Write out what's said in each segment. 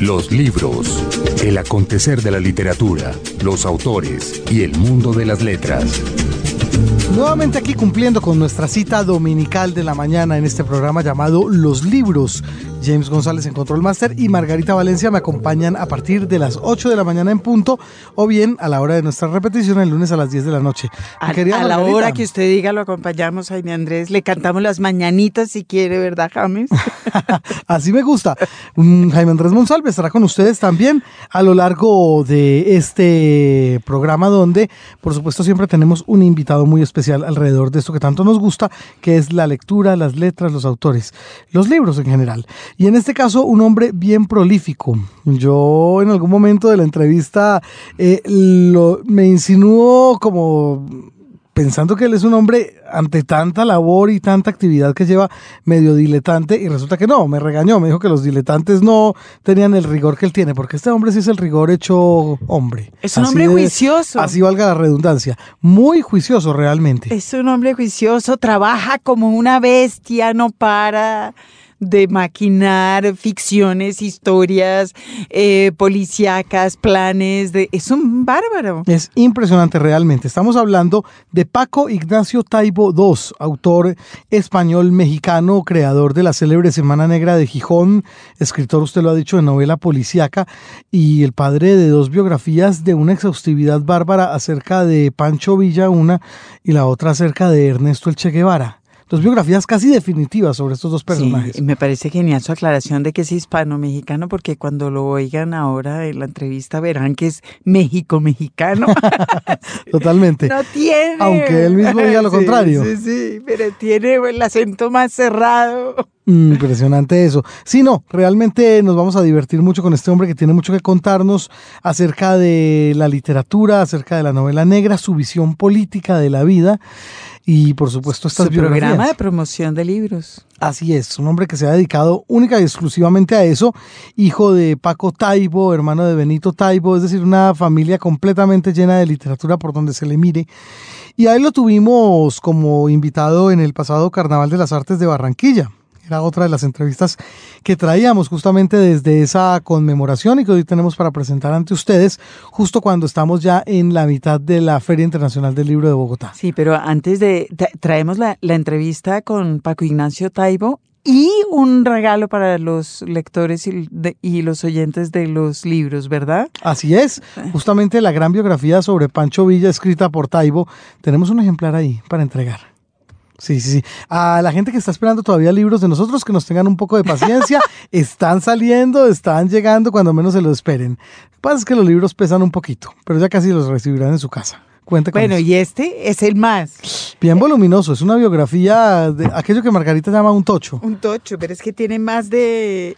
Los libros, el acontecer de la literatura, los autores y el mundo de las letras. Nuevamente aquí cumpliendo con nuestra cita dominical de la mañana en este programa llamado Los Libros. James González en Control Master y Margarita Valencia me acompañan a partir de las 8 de la mañana en punto o bien a la hora de nuestra repetición el lunes a las 10 de la noche. A, la hora que usted diga lo acompañamos, Jaime Andrés. Le cantamos las mañanitas si quiere, ¿verdad, James? Así me gusta. Mm, Jaime Andrés Monsalve estará con ustedes también a lo largo de este programa donde, por supuesto, siempre tenemos un invitado muy especial alrededor de esto que tanto nos gusta, que es la lectura, las letras, los autores, los libros en general. Y en este caso, un hombre bien prolífico. Yo en algún momento de la entrevista eh, lo, me insinuó como pensando que él es un hombre ante tanta labor y tanta actividad que lleva medio diletante y resulta que no, me regañó, me dijo que los diletantes no tenían el rigor que él tiene, porque este hombre sí es el rigor hecho hombre. Es un hombre juicioso. Así valga la redundancia, muy juicioso realmente. Es un hombre juicioso, trabaja como una bestia, no para de maquinar ficciones, historias eh, policíacas, planes. De, es un bárbaro. Es impresionante realmente. Estamos hablando de Paco Ignacio Taibo II, autor español mexicano, creador de la célebre Semana Negra de Gijón, escritor, usted lo ha dicho, de novela policíaca y el padre de dos biografías de una exhaustividad bárbara acerca de Pancho Villa, una y la otra acerca de Ernesto El Che Guevara dos biografías casi definitivas sobre estos dos personajes. Sí, me parece genial su aclaración de que es hispano-mexicano, porque cuando lo oigan ahora en la entrevista verán que es México-mexicano. Totalmente. No tiene. Aunque él mismo diga lo contrario. Sí, sí, pero tiene el acento más cerrado. Impresionante eso. Sí, no, realmente nos vamos a divertir mucho con este hombre que tiene mucho que contarnos acerca de la literatura, acerca de la novela negra, su visión política de la vida y por supuesto estas Su programa de promoción de libros. Así es, un hombre que se ha dedicado única y exclusivamente a eso, hijo de Paco Taibo, hermano de Benito Taibo, es decir, una familia completamente llena de literatura por donde se le mire. Y ahí lo tuvimos como invitado en el pasado Carnaval de las Artes de Barranquilla. Era otra de las entrevistas que traíamos justamente desde esa conmemoración y que hoy tenemos para presentar ante ustedes, justo cuando estamos ya en la mitad de la Feria Internacional del Libro de Bogotá. Sí, pero antes de, traemos la, entrevista con Paco Ignacio Taibo y un regalo para los lectores y, y, los oyentes de los libros, ¿verdad? Así es, justamente la gran biografía sobre Pancho Villa escrita por Taibo. Tenemos un ejemplar ahí para entregar. Sí, sí, sí. A la gente que está esperando todavía libros de nosotros, que nos tengan un poco de paciencia, están saliendo, están llegando cuando menos se lo esperen. Lo que pasa es que los libros pesan un poquito, pero ya casi los recibirán en su casa. Cuente con bueno, y este es el más. Bien voluminoso, es una biografía de aquello que Margarita llama un tocho. Un tocho, pero es que tiene más de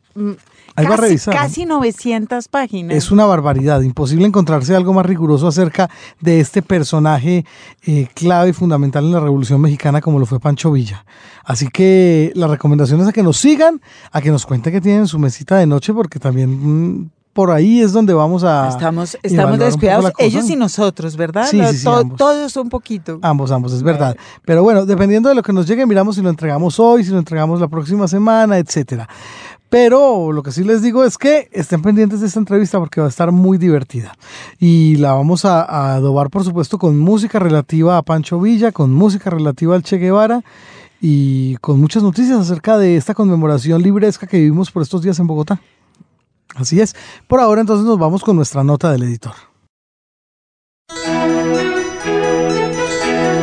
Ahí casi, va a revisar. Casi 900 páginas. Es una barbaridad. Imposible encontrarse algo más riguroso acerca de este personaje eh, clave y fundamental en la Revolución Mexicana como lo fue Pancho Villa. Así que la recomendación es a que nos sigan, a que nos cuenten que tienen su mesita de noche, porque también... Mm, por ahí es donde vamos a. Estamos, estamos descuidados, ellos y nosotros, ¿verdad? Sí, sí, sí todos un poquito. Ambos, ambos, es verdad. Pero bueno, dependiendo de lo que nos llegue, miramos si lo entregamos hoy, si lo entregamos la próxima semana, etcétera. Pero lo que sí les digo es que estén pendientes de esta entrevista porque va a estar muy divertida. Y la vamos a, adobar, por supuesto, con música relativa a Pancho Villa, con música relativa al Che Guevara y con muchas noticias acerca de esta conmemoración libresca que vivimos por estos días en Bogotá. Así es. Por ahora entonces nos vamos con nuestra nota del editor.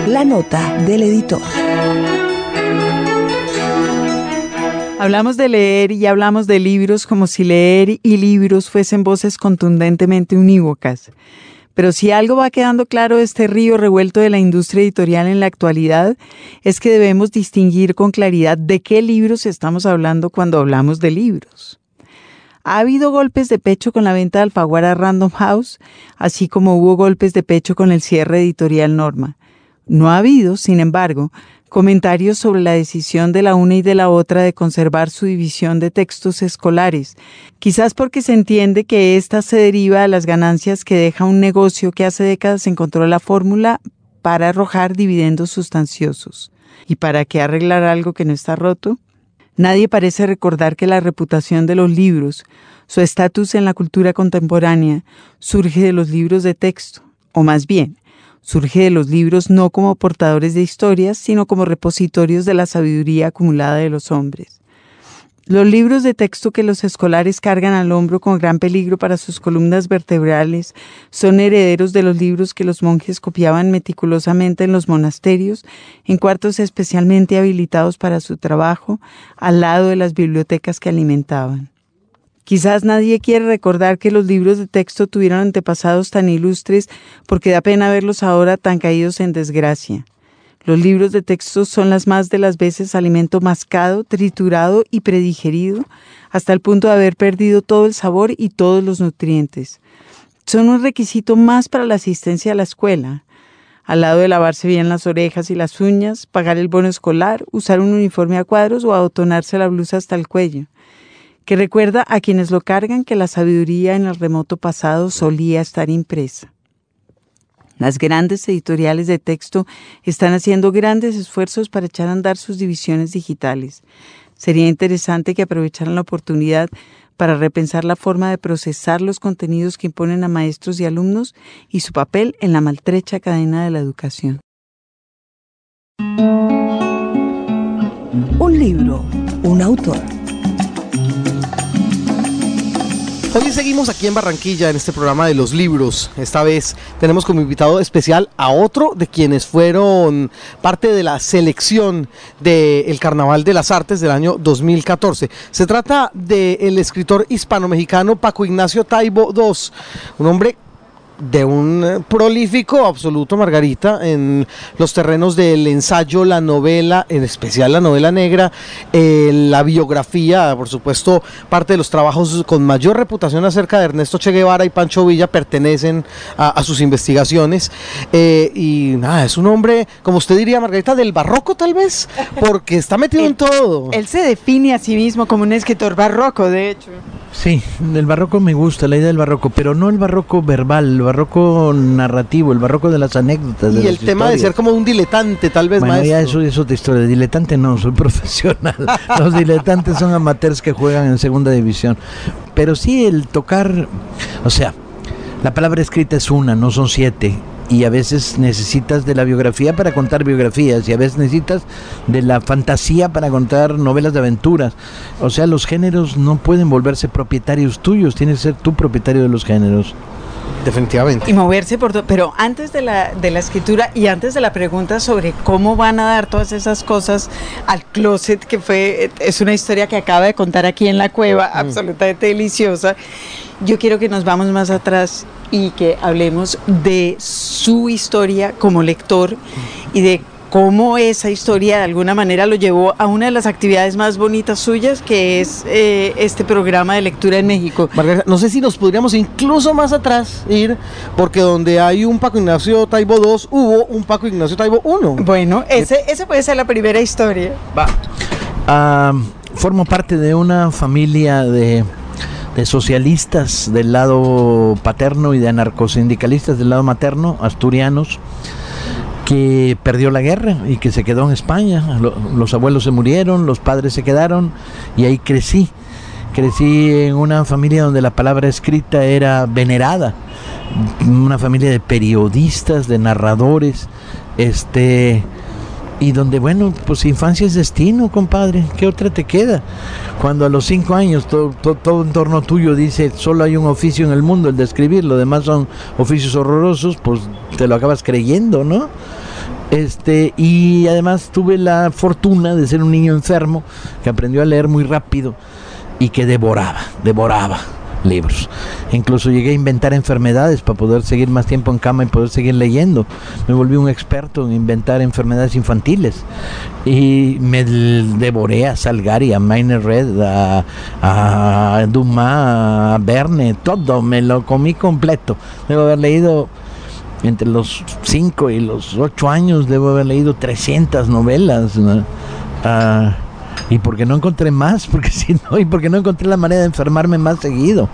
La nota del editor. Hablamos de leer y hablamos de libros como si leer y libros fuesen voces contundentemente unívocas. Pero si algo va quedando claro de este río revuelto de la industria editorial en la actualidad, es que debemos distinguir con claridad de qué libros estamos hablando cuando hablamos de libros. Ha habido golpes de pecho con la venta de Alfaguara Random House, así como hubo golpes de pecho con el cierre editorial Norma. No ha habido, sin embargo, comentarios sobre la decisión de la una y de la otra de conservar su división de textos escolares, quizás porque se entiende que ésta se deriva de las ganancias que deja un negocio que hace décadas encontró la fórmula para arrojar dividendos sustanciosos. ¿Y para qué arreglar algo que no está roto? Nadie parece recordar que la reputación de los libros, su estatus en la cultura contemporánea, surge de los libros de texto, o más bien, surge de los libros no como portadores de historias, sino como repositorios de la sabiduría acumulada de los hombres. Los libros de texto que los escolares cargan al hombro con gran peligro para sus columnas vertebrales son herederos de los libros que los monjes copiaban meticulosamente en los monasterios, en cuartos especialmente habilitados para su trabajo, al lado de las bibliotecas que alimentaban. Quizás nadie quiere recordar que los libros de texto tuvieron antepasados tan ilustres porque da pena verlos ahora tan caídos en desgracia. Los libros de texto son las más de las veces alimento mascado, triturado y predigerido, hasta el punto de haber perdido todo el sabor y todos los nutrientes. Son un requisito más para la asistencia a la escuela. Al lado de lavarse bien las orejas y las uñas, pagar el bono escolar, usar un uniforme a cuadros o abotonarse la blusa hasta el cuello que recuerda a quienes lo cargan que la sabiduría en el remoto pasado solía estar impresa. Las grandes editoriales de texto están haciendo grandes esfuerzos para echar a andar sus divisiones digitales. Sería interesante que aprovecharan la oportunidad para repensar la forma de procesar los contenidos que imponen a maestros y alumnos y su papel en la maltrecha cadena de la educación. Un libro, un autor. Hoy seguimos aquí en Barranquilla en este programa de los libros. Esta vez tenemos como invitado especial a otro de quienes fueron parte de la selección del Carnaval de las Artes del año 2014. Se trata del escritor hispano-mexicano Paco Ignacio Taibo II, un hombre de un eh, prolífico absoluto, Margarita, en los terrenos del ensayo, la novela, en especial la novela negra, eh, la biografía, por supuesto, parte de los trabajos con mayor reputación acerca de Ernesto Che Guevara y Pancho Villa pertenecen a, sus investigaciones. Eh, y nada, es un hombre, como usted diría, Margarita, del barroco tal vez, porque está metido en todo. Él se define a sí mismo como un escritor barroco, de hecho. Sí, el barroco me gusta, la idea del barroco, pero no el barroco verbal, el barroco narrativo, el barroco de las anécdotas. Y el tema de ser como un diletante, tal vez, bueno, ya eso es otra historia. Diletante no, soy profesional. Los diletantes son amateurs que juegan en segunda división. Pero sí el tocar, o sea, la palabra escrita es una, no son siete y a veces necesitas de la biografía para contar biografías y a veces necesitas de la fantasía para contar novelas de aventuras. O sea, los géneros no pueden volverse propietarios tuyos, tienes que ser tú propietario de los géneros. Definitivamente. Y moverse por todo. Pero antes de la, de la escritura y antes de la pregunta sobre cómo van a dar todas esas cosas al closet, que fue, es una historia que acaba de contar aquí en la cueva, mm. absolutamente deliciosa. Yo quiero que nos vamos más atrás y que hablemos de su historia como lector y de cómo esa historia de alguna manera lo llevó a una de las actividades más bonitas suyas, que es eh, este programa de lectura en México. Margarita, no sé si nos podríamos incluso más atrás ir, porque donde hay un Paco Ignacio Taibo II, hubo un Paco Ignacio Taibo I. Bueno, ese, ese puede ser la primera historia. Va. Ah, formo parte de una familia de de socialistas del lado paterno y de anarcosindicalistas del lado materno, asturianos, que perdió la guerra y que se quedó en España. Los abuelos se murieron, los padres se quedaron y ahí crecí. Crecí en una familia donde la palabra escrita era venerada, una familia de periodistas, de narradores, este y donde, bueno, pues infancia es destino, compadre. ¿Qué otra te queda? Cuando a los cinco años todo, todo, en torno tuyo dice solo hay un oficio en el mundo, el de escribir, lo demás son oficios horrorosos, pues te lo acabas creyendo, ¿no? Este, y además tuve la fortuna de ser un niño enfermo que aprendió a leer muy rápido y que devoraba, devoraba libros. Incluso llegué a inventar enfermedades para poder seguir más tiempo en cama y poder seguir leyendo. Me volví un experto en inventar enfermedades infantiles. Y me devoré a Salgari, a Maine Red, a, Dumas, a Verne, todo. Me lo comí completo. Debo haber leído entre los 5 y los 8 años, debo haber leído 300 novelas. ¿Y por qué no encontré más? Porque si no, y porque no encontré la manera de enfermarme más seguido.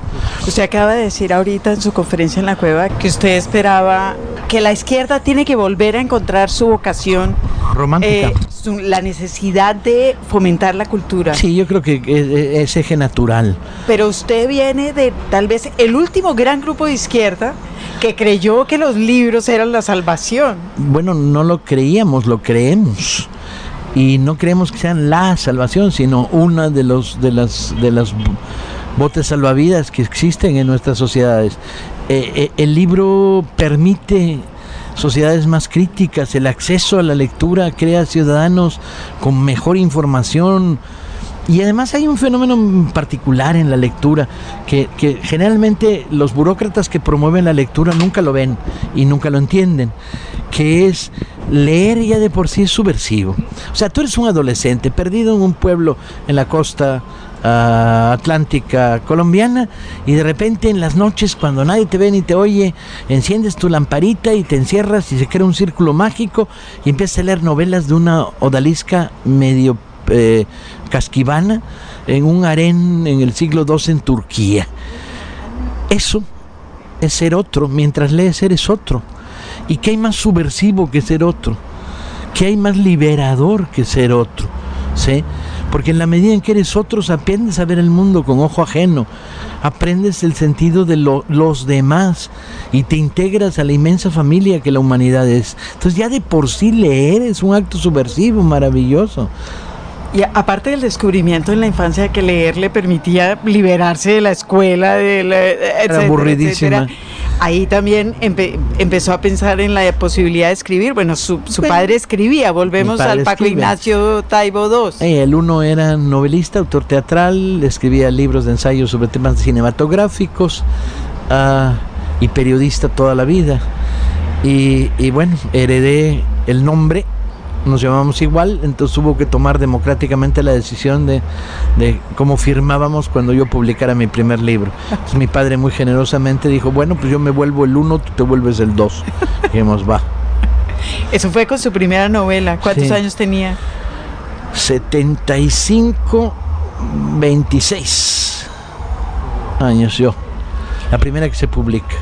Usted acaba de decir ahorita en su conferencia en la cueva que usted esperaba que la izquierda tiene que volver a encontrar su vocación Romántica. eh, su- la necesidad de fomentar la cultura. Sí, yo creo que es, es eje natural. Pero usted viene de tal vez el último gran grupo de izquierda que creyó que los libros eran la salvación. Bueno, no lo creíamos, lo creemos. Y no creemos que sean la salvación, sino una de los de las de las botes salvavidas que existen en nuestras sociedades. Eh, eh, el libro permite sociedades más críticas, el acceso a la lectura crea ciudadanos con mejor información, y además hay un fenómeno particular en la lectura, que, que generalmente los burócratas que promueven la lectura nunca lo ven y nunca lo entienden, que es leer ya de por sí es subversivo. O sea, tú eres un adolescente perdido en un pueblo en la costa ah, atlántica colombiana y de repente en las noches cuando nadie te ve ni te oye, enciendes tu lamparita y te encierras y se crea un círculo mágico y empiezas a leer novelas de una odalisca medio eh, casquivana en un harén en el siglo II en Turquía. Eso es ser otro, mientras lees eres otro. ¿Y qué hay más subversivo que ser otro? ¿Qué hay más liberador que ser otro? ¿Sí? Porque en la medida en que eres otro, aprendes a ver el mundo con ojo ajeno, aprendes el sentido de lo- los demás y te integras a la inmensa familia que la humanidad es. Entonces ya de por sí leer es un acto subversivo, maravilloso. Y aparte del descubrimiento en la infancia que leer le permitía liberarse de la escuela, de la, etcétera, aburridísima. etcétera, ahí también empe- empezó a pensar en la posibilidad de escribir. Bueno, su, su Bueno, padre escribía, volvemos padre al Paco escribe. Ignacio Taibo II. Eh, El uno era novelista, autor teatral, escribía libros de ensayo sobre temas cinematográficos ah, y periodista toda la vida. Y, y bueno, heredé el nombre, nos llamamos igual, entonces hubo que tomar democráticamente la decisión de, de cómo firmábamos cuando yo publicara mi primer libro. Entonces mi padre muy generosamente dijo, bueno, pues yo me vuelvo el uno, tú te vuelves el dos. Dijimos, va. Eso fue con su primera novela. ¿Cuántos Sí. años tenía? 75, 26 años yo. La primera que se publica.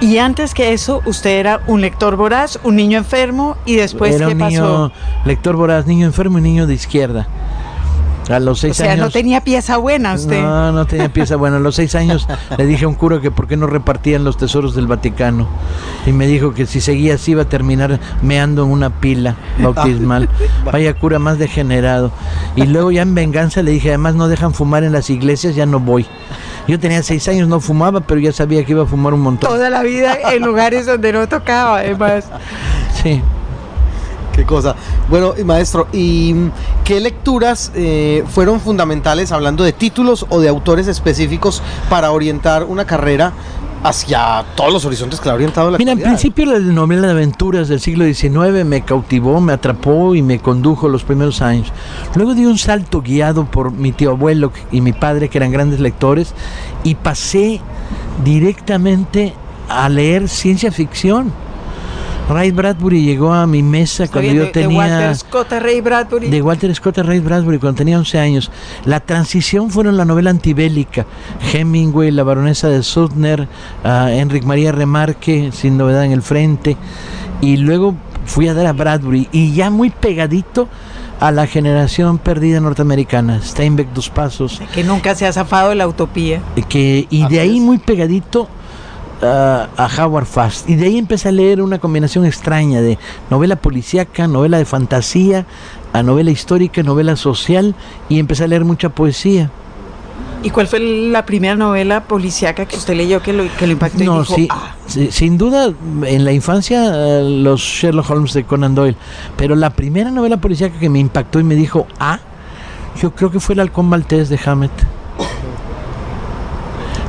Y antes que eso, usted era un lector voraz, un niño enfermo, y después, Era ¿qué un pasó? niño lector voraz, niño enfermo y niño de izquierda. A los O seis sea, años. no tenía pieza buena usted. No, no tenía pieza buena. A los seis años le dije a un cura que por qué no repartían los tesoros del Vaticano. Y me dijo que si seguía así iba a terminar meando en una pila bautismal. Vaya cura más degenerado. Y luego ya en venganza le dije, además no dejan fumar en las iglesias, ya no voy. Yo tenía seis años, no fumaba, pero ya sabía que iba a fumar un montón. Toda la vida en lugares donde no tocaba, además. Sí. Qué cosa. Bueno, maestro, ¿y qué lecturas eh, fueron fundamentales, hablando de títulos o de autores específicos, para orientar una carrera hacia todos los horizontes que la ha orientado la Mira, en actualidad? principio la novela de aventuras del siglo XIX me cautivó, me atrapó y me condujo los primeros años. Luego di un salto guiado por mi tío abuelo y mi padre, que eran grandes lectores, y pasé directamente a leer ciencia ficción. Ray Bradbury llegó a mi mesa cuando yo de- de tenía... Walter Scott a Ray Bradbury. De Walter Scott a Ray Bradbury cuando tenía 11 años. La transición fueron la novela antibélica. Hemingway, La baronesa de Sutner, ah, Enric María Remarque, Sin novedad en el frente. Y luego fui a dar a Bradbury. Y ya muy pegadito a la generación perdida norteamericana. Steinbeck, Dos Pasos. que nunca se ha zafado de la utopía. Que, y de ahí muy pegadito ah, a Howard Fast. Y de ahí empecé a leer una combinación extraña de novela policíaca, novela de fantasía, a novela histórica, novela social y empecé a leer mucha poesía. ¿Y cuál fue la primera novela policíaca que usted leyó que lo, que lo impactó y No, dijo, sí, "Ah"? sí, sin duda en la infancia eh, los Sherlock Holmes de Conan Doyle, pero la primera novela policíaca que me impactó y me dijo, ah, yo creo que fue el Halcón Maltés de Hammett.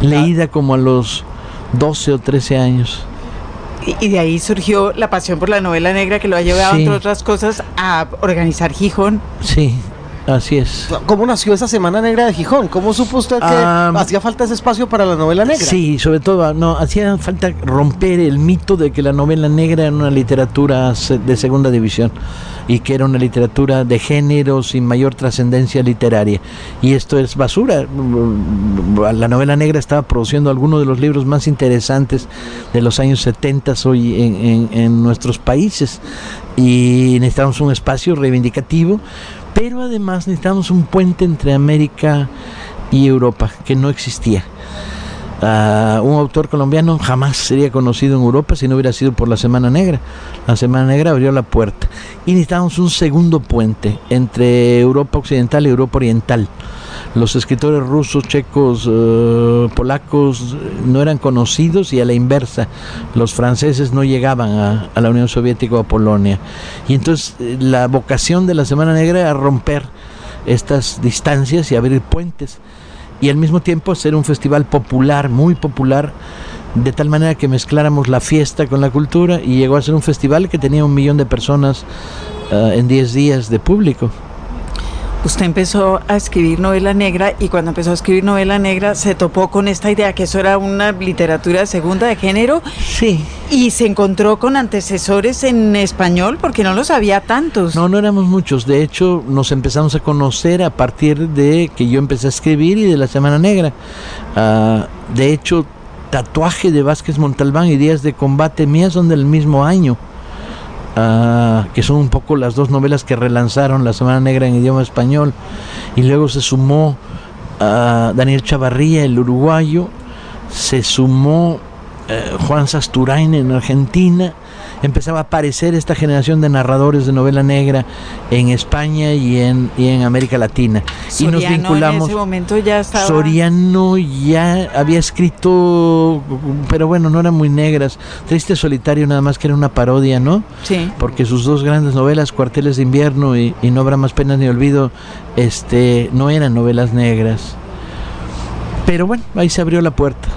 Leída como a los 12 o 13 años. Y, de ahí surgió la pasión por la novela negra que lo ha llevado, Sí. entre otras cosas, a organizar Gijón. Sí, así es. ¿Cómo nació esa Semana Negra de Gijón? ¿Cómo supo usted que hacía falta ese espacio para la novela negra? Sí, sobre todo, no, hacía falta romper el mito de que la novela negra era una literatura de segunda división y que era una literatura de género sin mayor trascendencia literaria. Y esto es basura. La novela negra estaba produciendo algunos de los libros más interesantes de los años 70 hoy en, en- en nuestros países y necesitamos un espacio reivindicativo, pero además necesitamos un puente entre América y Europa que no existía. Ah, un autor colombiano jamás sería conocido en Europa si no hubiera sido por la Semana Negra. La Semana Negra abrió la puerta. Y necesitábamos un segundo puente entre Europa Occidental y Europa Oriental. Los escritores rusos, checos, eh, polacos eh, no eran conocidos y a la inversa, los franceses no llegaban a, la Unión Soviética o a Polonia. Y entonces eh, la vocación de la Semana Negra era romper estas distancias y abrir puentes y al mismo tiempo hacer un festival popular, muy popular, de tal manera que mezcláramos la fiesta con la cultura y llegó a ser un festival que tenía un millón de personas ah, en 10 días de público. Usted empezó a escribir novela negra y cuando empezó a escribir novela negra se topó con esta idea que eso era una literatura segunda de género Sí. y se encontró con antecesores en español porque no los había tantos. No, no éramos muchos. De hecho, nos empezamos a conocer a partir de que yo empecé a escribir y de la Semana Negra. Ah, de hecho, Tatuaje de Vázquez Montalbán y Días de Combate mías son del mismo año. Ah, que son un poco las dos novelas que relanzaron la Semana Negra en idioma español. Y luego se sumó a Daniel Chavarría, el uruguayo. Se sumó eh, Juan Sasturain en Argentina. Empezaba a aparecer esta generación de narradores de novela negra en España y en, y en América Latina. y nos Soriano vinculamos. En ese momento ya estaba. Soriano ya había escrito, pero bueno, no eran muy negras. Triste Solitario nada más que era una parodia, ¿no? Sí. Porque sus dos grandes novelas, Cuarteles de Invierno y, y No habrá más penas ni olvido, este, no eran novelas negras. Pero bueno, ahí se abrió la puerta.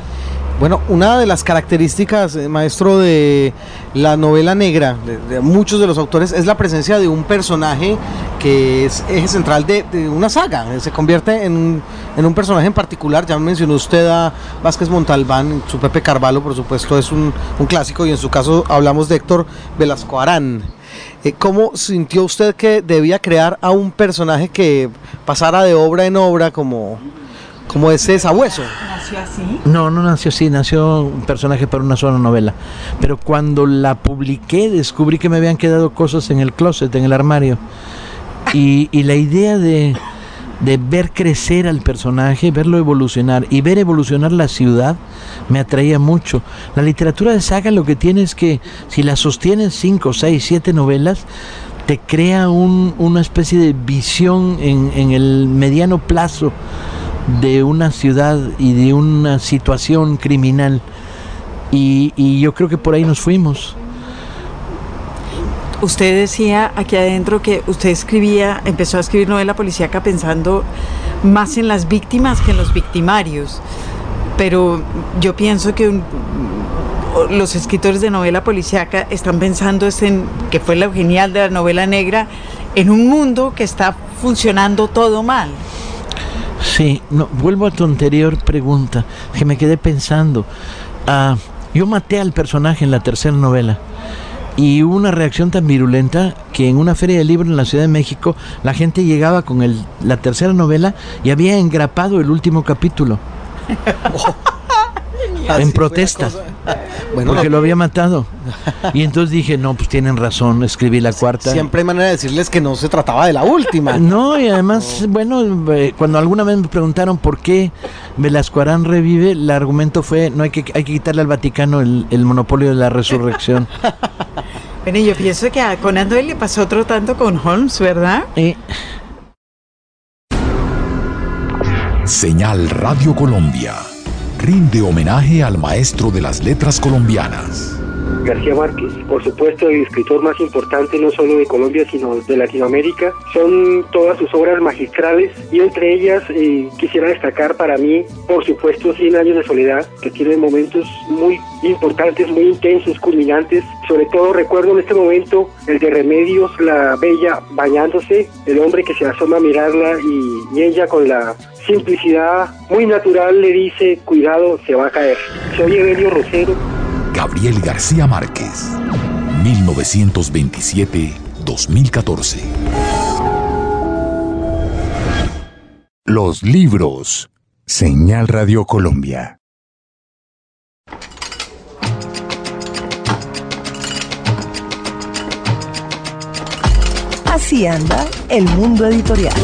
Bueno, una de las características, eh, maestro, de la novela negra, de, muchos de los autores, es la presencia de un personaje que es eje central de, una saga. eh, Se convierte en, un- en un personaje en particular. Ya mencionó usted a Vázquez Montalbán, su Pepe Carvalho, por supuesto, es un, un clásico, y en su caso hablamos de Héctor Velasco Arán. Eh, ¿Cómo sintió usted que debía crear a un personaje que pasara de obra en obra como, como ese sabueso? Nació así. No, no nació así, nació un personaje para una sola novela. Pero cuando la publiqué descubrí que me habían quedado cosas en el closet, en el armario. Y, y la idea de, de ver crecer al personaje, verlo evolucionar y ver evolucionar la ciudad me atraía mucho. La literatura de saga lo que tiene es que si la sostienes cinco, seis, siete novelas, te crea un- una especie de visión en, en el mediano plazo de una ciudad y de una situación criminal. Y, yo creo que por ahí nos fuimos. Usted decía aquí adentro que usted escribía, empezó a escribir novela policíaca pensando más en las víctimas que en los victimarios. Pero yo pienso que los escritores de novela policíaca están pensando en, que fue lo genial de la novela negra, en un mundo que está funcionando todo mal. Sí, no, vuelvo a tu anterior pregunta, que me quedé pensando. Ah, yo maté al personaje en la tercera novela. Y hubo una reacción tan virulenta que en una feria de libros en la Ciudad de México la gente llegaba con el, la tercera novela y había engrapado el último capítulo en protesta. Bueno, porque lo había matado. Y entonces dije, no, pues tienen razón, escribí la cuarta. Siempre hay manera de decirles que no se trataba de la última. No, y además, bueno, eh, cuando alguna vez me preguntaron por qué Velasco Arán revive, el argumento fue, no hay que, hay que quitarle al Vaticano el, el monopolio de la resurrección. Bueno, yo pienso que a Conan Doyle le pasó otro tanto con Holmes, ¿verdad? Eh, Señal Radio Colombia rinde homenaje al maestro de las letras colombianas, García Márquez, por supuesto el escritor más importante no solo de Colombia sino de Latinoamérica. Son todas sus obras magistrales y entre ellas eh, quisiera destacar para mí, por supuesto, Cien años de soledad, que tiene momentos muy importantes, muy intensos, culminantes. Sobre todo recuerdo en este momento el de Remedios, la bella bañándose, el hombre que se asoma a mirarla y, y ella con la simplicidad muy natural le dice, cuidado, se va a caer. Soy Evelio Rosero. Gabriel García Márquez, 1927-2014. Los libros. Señal Radio Colombia. Así anda el mundo editorial.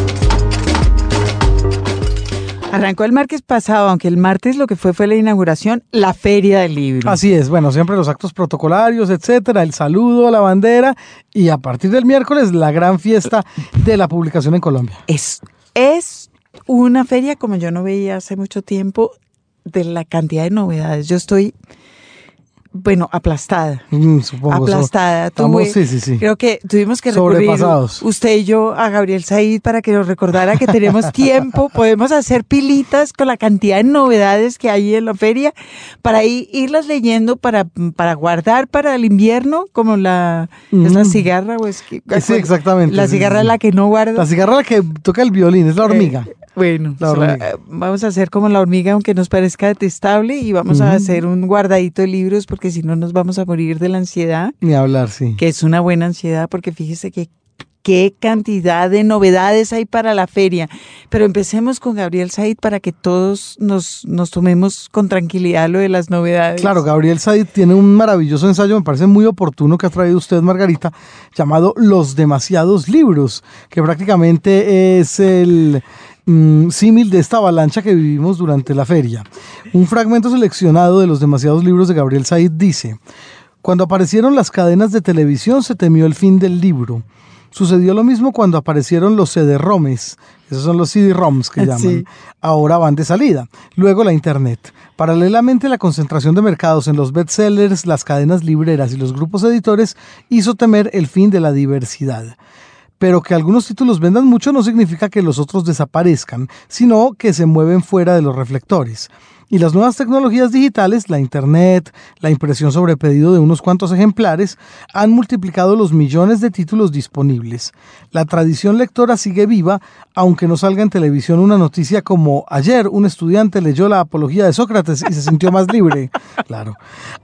Arrancó el martes pasado, aunque el martes lo que fue fue la inauguración, la Feria del Libro. Así es, bueno, siempre los actos protocolarios, etcétera, el saludo a la bandera y a partir del miércoles la gran fiesta de la publicación en Colombia. Es, es una feria como yo no veía hace mucho tiempo de la cantidad de novedades. Yo estoy bueno, aplastada. Mm, supongo. aplastada. Estamos- Tuve- sí, sí, sí. Creo que tuvimos que recurrir Sobrepasados. usted y yo a Gabriel Said para que nos recordara que tenemos tiempo, podemos hacer pilitas con la cantidad de novedades que hay en la feria para ir, irlas leyendo para, para guardar para el invierno, como la, es la Mm. cigarra o es que, Sí, exactamente, La cigarra es la que no guarda. La cigarra la que toca el violín, es la hormiga. Eh, bueno, La hormiga. eh, vamos a hacer como la hormiga, aunque nos parezca detestable, y vamos a hacer un guardadito de libros, porque si no nos vamos a morir de la ansiedad, Ni hablar, sí. que es una buena ansiedad, porque fíjese que qué cantidad de novedades hay para la feria. Pero empecemos con Gabriel Said para que todos nos, nos tomemos con tranquilidad lo de las novedades. Claro, Gabriel Said tiene un maravilloso ensayo, me parece muy oportuno que ha traído usted, Margarita, llamado Los demasiados libros, que prácticamente es el mm, símil de esta avalancha que vivimos durante la feria. Un fragmento seleccionado de los demasiados libros de Gabriel Said dice, cuando aparecieron las cadenas de televisión se temió el fin del libro. Sucedió lo mismo cuando aparecieron los CD-ROMs, esos son los CD-ROMs que llaman. Sí. Ahora van de salida. Luego la Internet. Paralelamente, la concentración de mercados en los bestsellers, las cadenas libreras y los grupos editores hizo temer el fin de la diversidad. Pero que algunos títulos vendan mucho no significa que los otros desaparezcan, sino que se mueven fuera de los reflectores. Y las nuevas tecnologías digitales, la Internet, la impresión sobre pedido de unos cuantos ejemplares, han multiplicado los millones de títulos disponibles. La tradición lectora sigue viva, aunque no salga en televisión una noticia como ayer un estudiante leyó la apología de Sócrates y se sintió más libre. Claro.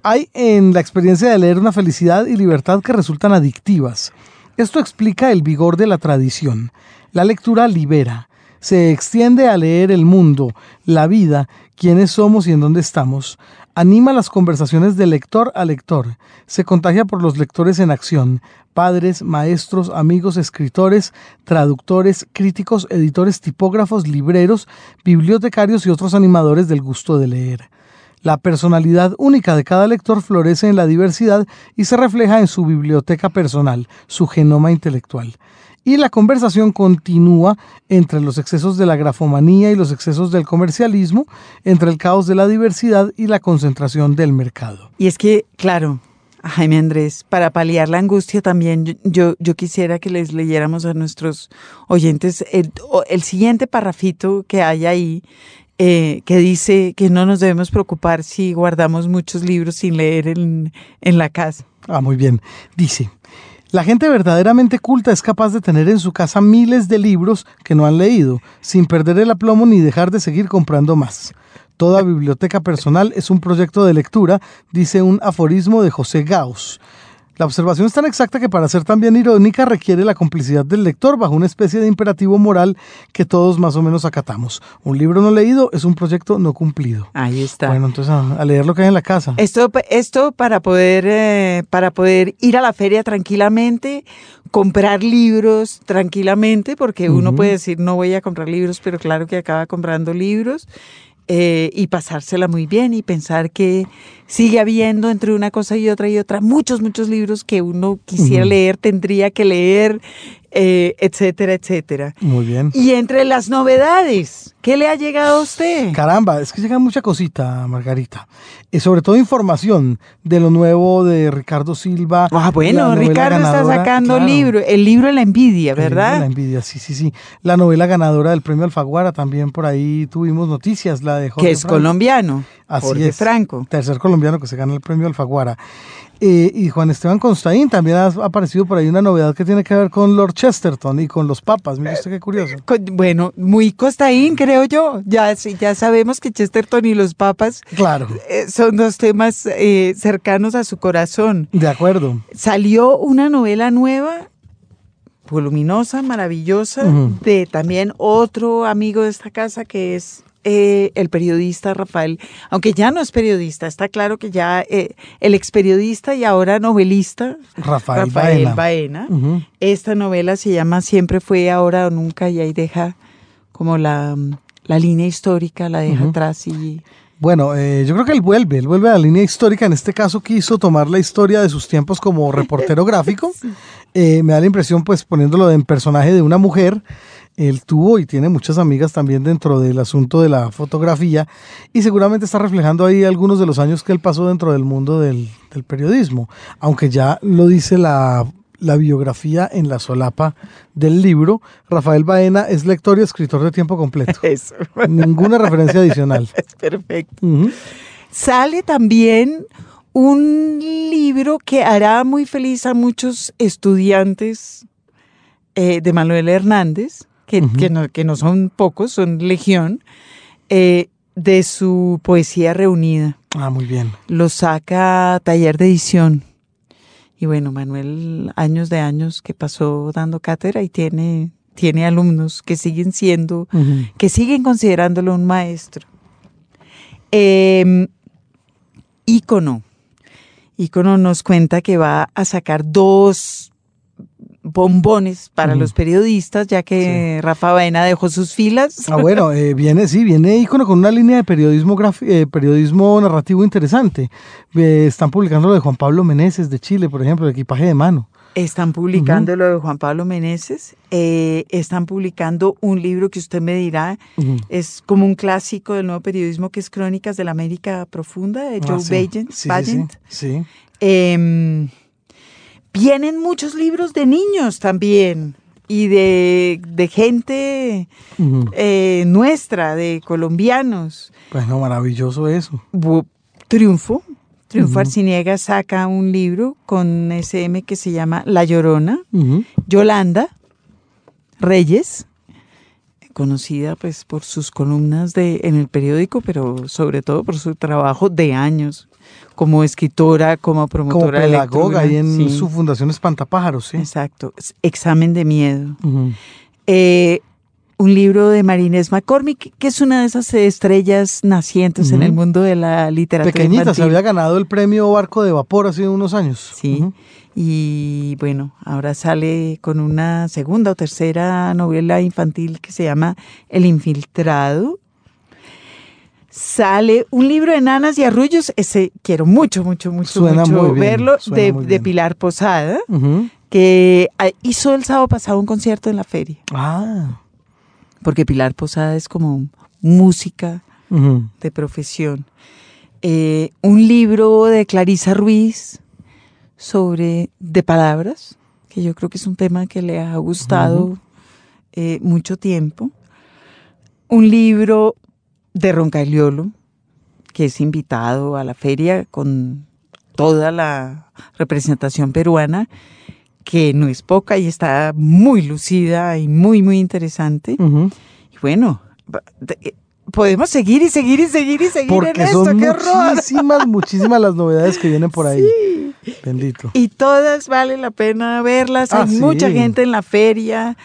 Hay en la experiencia de leer una felicidad y libertad que resultan adictivas. Esto explica el vigor de la tradición. La lectura libera, se extiende a leer el mundo, la vida, quiénes somos y en dónde estamos. Anima las conversaciones de lector a lector. Se contagia por los lectores en acción. Padres, maestros, amigos, escritores, traductores, críticos, editores, tipógrafos, libreros, bibliotecarios y otros animadores del gusto de leer. La personalidad única de cada lector florece en la diversidad y se refleja en su biblioteca personal, su genoma intelectual. Y la conversación continúa entre los excesos de la grafomanía y los excesos del comercialismo, entre el caos de la diversidad y la concentración del mercado. Y es que, claro, Jaime Andrés, para paliar la angustia también, yo- yo, quisiera que les leyéramos a nuestros oyentes el, el siguiente parrafito que hay ahí, eh, que dice que no nos debemos preocupar si guardamos muchos libros sin leer en, en la casa. Ah, muy bien. Dice, la gente verdaderamente culta es capaz de tener en su casa miles de libros que no han leído, sin perder el aplomo ni dejar de seguir comprando más. Toda biblioteca personal es un proyecto de lectura, dice un aforismo de José Gauss. La observación es tan exacta que para ser también irónica requiere la complicidad del lector bajo una especie de imperativo moral que todos más o menos acatamos. Un libro no leído es un proyecto no cumplido. Ahí está. Bueno, entonces a, leer lo que hay en la casa. Esto, esto para poder eh, para poder ir a la feria tranquilamente, comprar libros tranquilamente, porque uno Ujú. puede decir no voy a comprar libros, pero claro que acaba comprando libros. Eh, y pasársela muy bien y pensar que sigue habiendo entre una cosa y otra y otra. Muchos, muchos libros que uno quisiera leer, tendría que leer, eh, etcétera, etcétera. Muy bien. Y entre las novedades, ¿qué le ha llegado a usted? Caramba, es que llega mucha cosita, Margarita. Y sobre todo información de lo nuevo de Ricardo Silva. Ah, bueno, Ricardo está sacando claro. libro, el libro de la envidia, El libro de ¿verdad? La envidia, sí, sí, sí. La novela ganadora del premio Alfaguara, también por ahí tuvimos noticias, la de Jorge que es Franco. colombiano. Así Jorge es. Franco. Tercer colombiano que se gana el premio Alfaguara. Eh, y Juan Esteban Constaín también ha aparecido por ahí una novedad que tiene que ver con Lord Chesterton y con los papas. Mire usted qué curioso. Con- Bueno, muy costaín, creo yo. Ya, sí, ya sabemos que Chesterton y los papas Claro, eh, son dos temas eh, cercanos a su corazón. de acuerdo. Salió una novela nueva, voluminosa, maravillosa, de también otro amigo de esta casa que es eh, el periodista Rafael, aunque ya no es periodista, está claro que ya eh, el ex periodista y ahora novelista Rafael, Rafael Baena. Baena. Esta novela se llama Siempre fue, ahora o nunca y ahí deja como la, la línea histórica, la deja atrás y... Bueno, eh, yo creo que él vuelve, él vuelve a la línea histórica. En este caso quiso tomar la historia de sus tiempos como reportero gráfico. Eh, me da la impresión, pues poniéndolo en personaje de una mujer, él tuvo y tiene muchas amigas también dentro del asunto de la fotografía y seguramente está reflejando ahí algunos de los años que él pasó dentro del mundo del, del periodismo, aunque ya lo dice la, la biografía en la solapa del libro. Rafael Baena es lector y escritor de tiempo completo. Eso. Ninguna referencia adicional. es perfecto. Sale también un libro que hará muy feliz a muchos estudiantes eh, de Manuel Hernández, que, no, que no son pocos, son legión, eh, de su poesía reunida. Ah, muy bien. Lo saca Taller de Edición. Y bueno, Manuel, años de años que pasó dando cátedra y tiene, tiene alumnos que siguen siendo que siguen considerándolo un maestro. Eh, Ícono. Ícono nos cuenta que va a sacar dos bombones para los periodistas, ya que Rafa Baena dejó sus filas. Ah, bueno, eh, viene, sí, viene Ícono con una línea de periodismo, eh, periodismo narrativo interesante. Eh, están publicando lo de Juan Pablo Meneses de Chile, por ejemplo, el equipaje de mano. Están publicando lo de Juan Pablo Meneses, están publicando un libro que usted me dirá, es como un clásico del nuevo periodismo que es Crónicas de la América Profunda de Ah, Joe Sí, sí, Bagent. sí, sí. Vienen muchos libros de niños también y de, de gente eh, nuestra, de colombianos. Bueno, maravilloso eso. Triunfo. Triunfo Ujú. Arciniega saca un libro con SM que se llama La Llorona. Yolanda Reyes, conocida pues por sus columnas de, en el periódico, pero sobre todo por su trabajo de años como escritora, como Como promotora de pedagoga ahí en Sí, su fundación Espantapájaros, ¿sí? Exacto, Examen de Miedo. Eh, un libro de Marinés McCormick, que es una de esas estrellas nacientes en el mundo de la literatura Pequeñita, se había ganado el premio Barco de Vapor hace unos años. Sí. Y bueno, ahora sale con una segunda o tercera novela infantil que se llama El Infiltrado. Sale un libro de nanas y arrullos, ese quiero mucho, mucho, mucho, Suena mucho muy bien, verlo, suena de, muy de bien. Pilar Posada, que ah, hizo el sábado pasado un concierto en la feria, Ah. porque Pilar Posada es como música de profesión. Eh, un libro de Clarisa Ruiz sobre de palabras, que yo creo que es un tema que le ha gustado eh, mucho tiempo. Un libro de Roncaliolo, que es invitado a la feria con toda la representación peruana, que no es poca y está muy lucida y muy, muy interesante. Y bueno, eh, podemos seguir y seguir y seguir y seguir en Porque esto, son qué horror. muchísimas, muchísimas las novedades que vienen por ahí. Bendito. Y todas vale la pena verlas. Ah, Hay sí. mucha gente en la feria.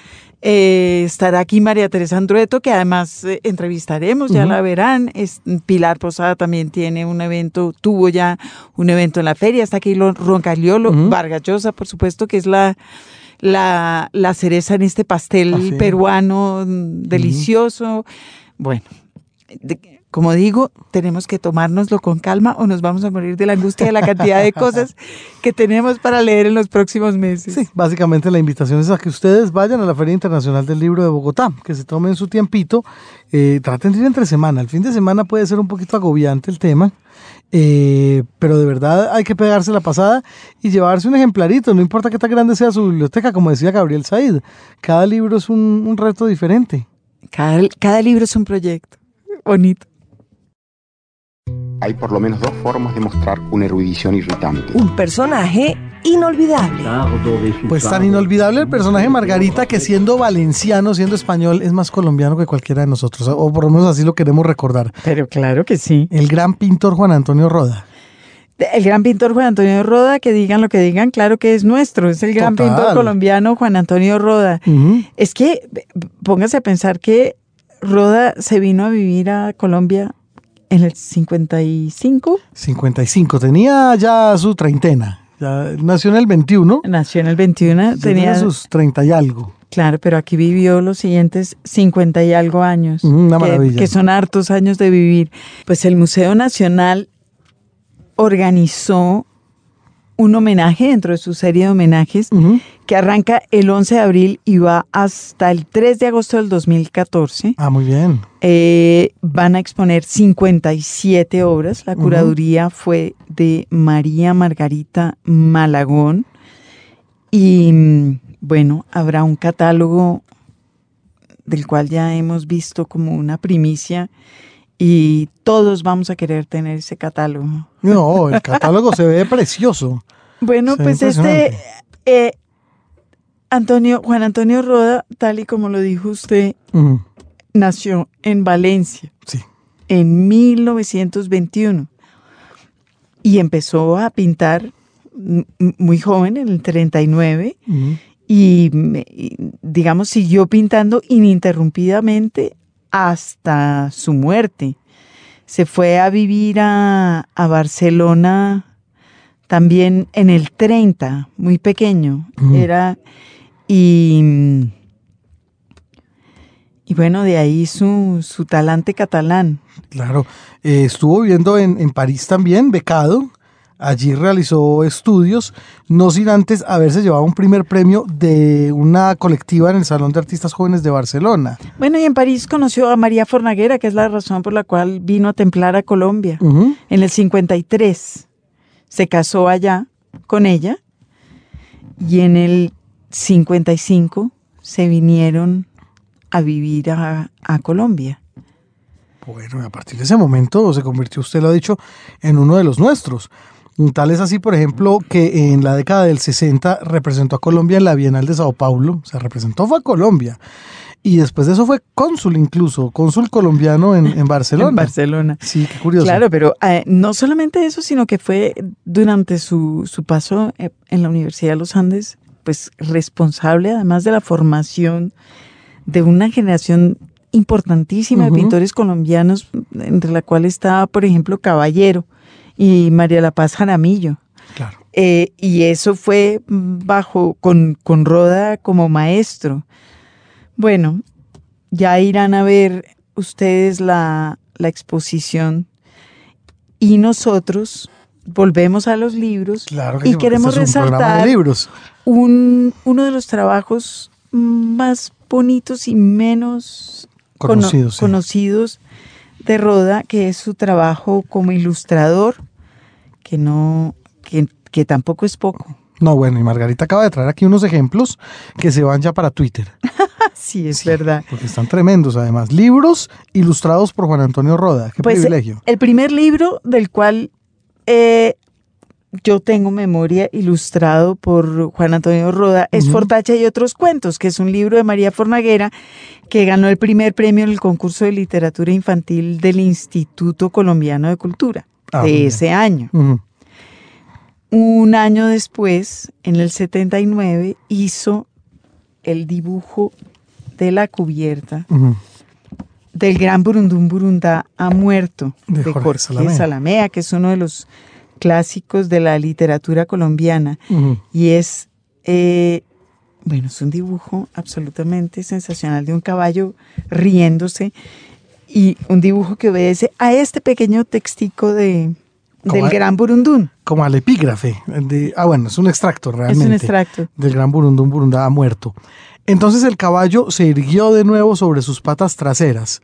Eh, estará aquí María Teresa Andrueto, que además eh, entrevistaremos, ya la verán. Es, Pilar Posada también tiene un evento, tuvo ya un evento en la feria. Está aquí Lo- Roncaliolo. Vargas Llosa, por supuesto, que es la, la, la cereza en este pastel Ah, sí. peruano delicioso. Bueno, de- como digo, tenemos que tomárnoslo con calma o nos vamos a morir de la angustia de la cantidad de cosas que tenemos para leer en los próximos meses. Sí, básicamente la invitación es a que ustedes vayan a la Feria Internacional del Libro de Bogotá, que se tomen su tiempito, eh, traten de ir entre semana. El fin de semana puede ser un poquito agobiante el tema, eh, pero de verdad hay que pegarse la pasada y llevarse un ejemplarito, no importa qué tan grande sea su biblioteca, como decía Gabriel Said. Cada libro es un, un reto diferente. Cada, cada libro es un proyecto bonito. Hay por lo menos dos formas de mostrar una erudición irritante. Un personaje inolvidable. Pues tan inolvidable el personaje Margarita que siendo valenciano, siendo español, es más colombiano que cualquiera de nosotros, o por lo menos así lo queremos recordar. Pero claro que sí. El gran pintor Juan Antonio Roda. El gran pintor Juan Antonio Roda, que digan lo que digan, claro que es nuestro, es el gran Total. pintor colombiano Juan Antonio Roda. Es que póngase a pensar que Roda se vino a vivir a Colombia en el 55, 55, tenía ya su treintena. Ya nació en el 21, nació en el 21, ya tenía sus 30 y algo. Claro, pero aquí vivió los siguientes 50 y algo años. Una maravilla. Que, son hartos años de vivir. Pues el Museo Nacional organizó un homenaje dentro de su serie de homenajes Ujú. Que arranca el 11 de abril y va hasta el 3 de agosto del 2014. Ah, muy bien. Eh, van a exponer 57 obras. La curaduría fue de María Margarita Malagón. Y mm, bueno, habrá un catálogo del cual ya hemos visto como una primicia y todos vamos a querer tener ese catálogo. No, el catálogo se ve precioso. Bueno, Se pues este eh, Antonio, Juan Antonio Roda, tal y como lo dijo usted, Ujú. nació en Valencia. Sí. en 1921 y empezó a pintar muy joven, en el 39, Ujú. y, digamos, siguió pintando ininterrumpidamente hasta su muerte. Se fue a vivir a, a Barcelona también en el 30, muy pequeño. Ujú. Era, y, y bueno, de ahí su, su talante catalán. Claro. Eh, estuvo viviendo en, en París también, becado. Allí realizó estudios, no sin antes haberse llevado un primer premio de una colectiva en el Salón de Artistas Jóvenes de Barcelona. Bueno, y en París conoció a María Fornaguera, que es la razón por la cual vino a templar a Colombia. Ujú. En el 53 se casó allá con ella y en el 55 se vinieron a vivir a, a Colombia. Bueno, a partir de ese momento se convirtió, usted lo ha dicho, en uno de los nuestros. Tal es así, por ejemplo, que en la década del 60 representó a Colombia en la Bienal de Sao Paulo, se representó fue a Colombia. Y después de eso fue cónsul incluso, cónsul colombiano en, en Barcelona. En Barcelona. Sí, qué curioso. Claro, pero eh, no solamente eso, sino que fue durante su, su paso eh, en la Universidad de los Andes, pues responsable además de la formación de una generación importantísima de pintores colombianos, entre la cual estaba, por ejemplo, Caballero y María La Paz Jaramillo. Claro. Eh, y eso fue bajo, con, con Roda como maestro. Bueno, ya irán a ver ustedes la, la exposición y nosotros volvemos a los libros Claro que y queremos este resaltar libros. Un, uno de los trabajos más bonitos y menos cono- Conocidos, sí. conocidos de Roda, que es su trabajo como ilustrador, que no, que, que tampoco es poco. No, bueno, y Margarita acaba de traer aquí unos ejemplos que se van ya para Twitter, Sí, es verdad. porque están tremendos además. Libros ilustrados por Juan Antonio Roda. Qué Pues privilegio. el primer libro del cual eh, yo tengo memoria ilustrado por Juan Antonio Roda es. Fortacha y otros cuentos, que es un libro de María Fornaguera que ganó el primer premio en el concurso de literatura infantil del Instituto Colombiano de Cultura Ah, de ese año. Un año después, en el 79, hizo el dibujo de la cubierta del gran Burundún Burundá ha muerto De de, Jorge Jorge, Salamea. Salamea. que es uno de los clásicos de la literatura colombiana. Y es, eh, bueno, es un dibujo absolutamente sensacional de un caballo riéndose. y un dibujo que obedece a este pequeño textico de, Como del a- gran burundún. Como al epígrafe. de- ah, bueno, es un extracto realmente. Es un extracto. Del gran burundún burundá muerto. Entonces el caballo se irguió de nuevo sobre sus patas traseras,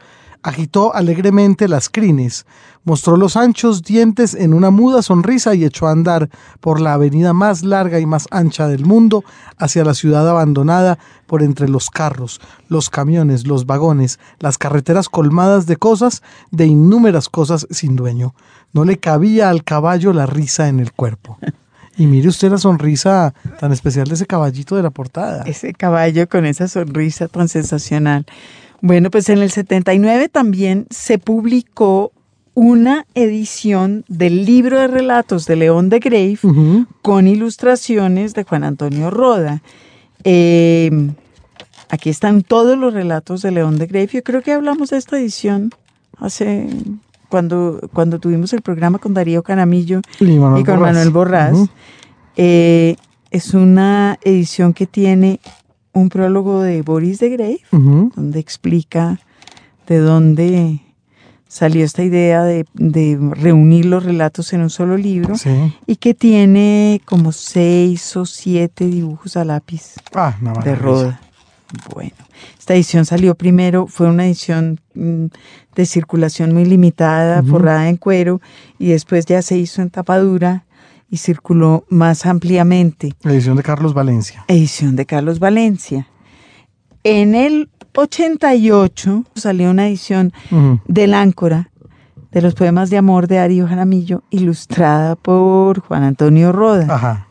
agitó alegremente las crines, mostró los anchos dientes en una muda sonrisa y echó a andar por la avenida más larga y más ancha del mundo hacia la ciudad abandonada por entre los carros, los camiones, los vagones, las carreteras colmadas de cosas, de innúmeras cosas sin dueño. No le cabía al caballo la risa en el cuerpo. Y mire usted la sonrisa tan especial de ese caballito de la portada. Ese caballo con esa sonrisa tan sensacional. Bueno, pues en el 79 también se publicó una edición del libro de relatos de León de Grave con ilustraciones de Juan Antonio Roda. Eh, aquí están todos los relatos de León de Grave. Yo creo que hablamos de esta edición hace cuando, cuando tuvimos el programa con Darío Caramillo Y Manuel y con Borrás. Manuel Borrás. Eh, es una edición que tiene un prólogo de Boris de Ujú. donde explica de dónde salió esta idea de, de reunir los relatos en un solo libro Sí. y que tiene como seis o siete dibujos a lápiz Ah, de. Roda. Bueno, esta edición salió primero, fue una edición mm, de circulación muy limitada, forrada en cuero, y después ya se hizo en tapadura y circuló más ampliamente. La edición de Carlos Valencia. Edición de Carlos Valencia. En el 88 salió una edición Ujú. del Áncora de los poemas de amor de Darío Jaramillo, ilustrada por Juan Antonio Roda. Ajá.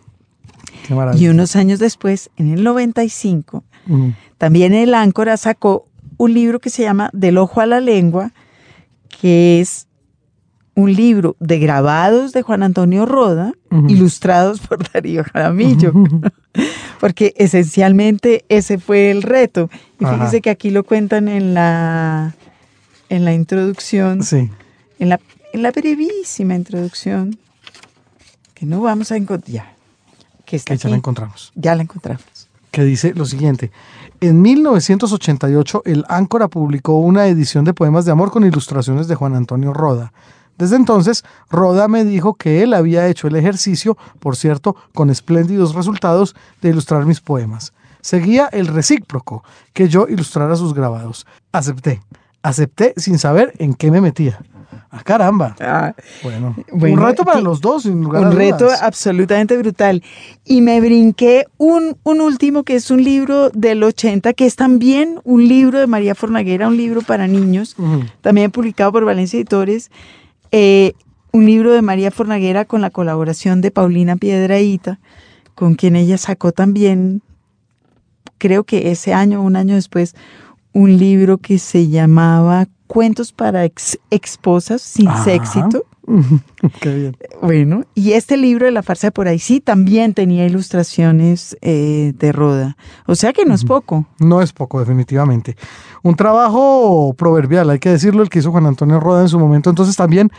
Qué maravilla. Y unos años después, en el 95, Ujú. también el Áncora sacó un libro que se llama Del ojo a la lengua, que es un libro de grabados de Juan Antonio Roda, ilustrados por Darío Jaramillo. Porque esencialmente ese fue el reto. Y Ajá. fíjese que aquí lo cuentan en la, en la introducción, Sí. en la, en la brevísima introducción, que no vamos a encontrar. Ya, que está Que ya la encontramos. Ya la encontramos. que dice lo siguiente. En 1988, el Áncora publicó una edición de poemas de amor con ilustraciones de Juan Antonio Roda. Desde entonces, Roda me dijo que él había hecho el ejercicio, por cierto, con espléndidos resultados, de ilustrar mis poemas. Seguía el recíproco, que yo ilustrara sus grabados. Acepté. Acepté sin saber en qué me metía. Ah, caramba. Bueno, Bueno, un reto para los dos, sin lugar a Un reto dudas. absolutamente brutal. Y me brinqué un, un último que es un libro del 80, que es también un libro de María Fornaguera, un libro para niños, Ujú. también publicado por Valencia Editores. Eh, un libro de María Fornaguera con la colaboración de Paulina Piedraíta, con quien ella sacó también, creo que ese año, un año después, un libro que se llamaba Cuentos para ex- esposas sin Ajá. éxito. Qué bien. Bueno, y este libro de la farsa de por ahí sí también tenía ilustraciones eh, de Roda. O sea que no es poco. No es poco, definitivamente. Un trabajo proverbial, hay que decirlo, el que hizo Juan Antonio Roda en su momento, entonces también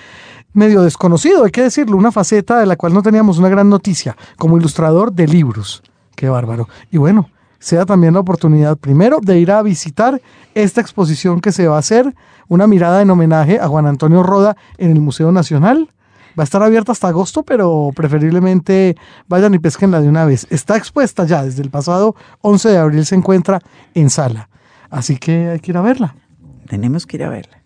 medio desconocido, hay que decirlo, una faceta de la cual no teníamos una gran noticia, como ilustrador de libros. Qué bárbaro. Y bueno, sea también la oportunidad primero de ir a visitar esta exposición que se va a hacer, una mirada en homenaje a Juan Antonio Roda en el Museo Nacional. Va a estar abierta hasta agosto, pero preferiblemente vayan y pesquenla de una vez. Está expuesta ya desde el pasado 11 de abril, se encuentra en sala. Así que hay que ir a verla. Tenemos que ir a verla.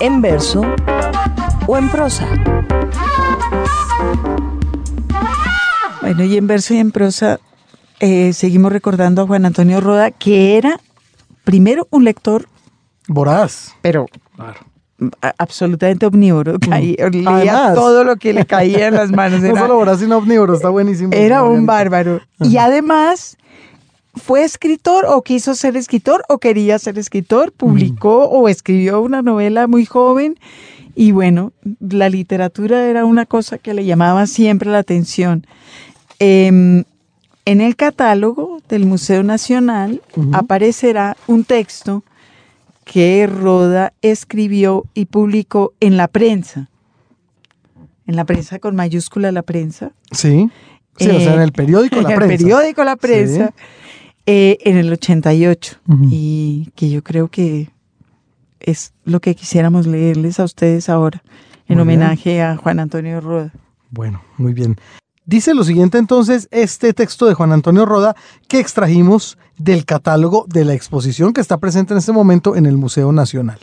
En verso o en prosa. Bueno, y en verso y en prosa eh, seguimos recordando a Juan Antonio Roda, que era primero un lector, Voraz. pero Claro. absolutamente omnívoro. caía- leía Además. todo lo que le caía en las manos. No Era, solo voraz, sino omnívoro, está buenísimo. era un bárbaro. Y además fue escritor o quiso ser escritor o quería ser escritor, publicó o escribió una novela muy joven. Y bueno, la literatura era una cosa que le llamaba siempre la atención. Em, en el catálogo del Museo Nacional aparecerá un texto que Roda escribió y publicó en la prensa. En la prensa con mayúscula la prensa. Sí. Sí, o sea, en Eh, el periódico La en Prensa. el periódico La Prensa. eh, en el 88 y que yo creo que es lo que quisiéramos leerles a ustedes ahora en homenaje a Juan Antonio Roda. Bueno, muy bien. Dice lo siguiente entonces este texto de Juan Antonio Roda que extrajimos del catálogo de la exposición que está presente en este momento en el Museo Nacional.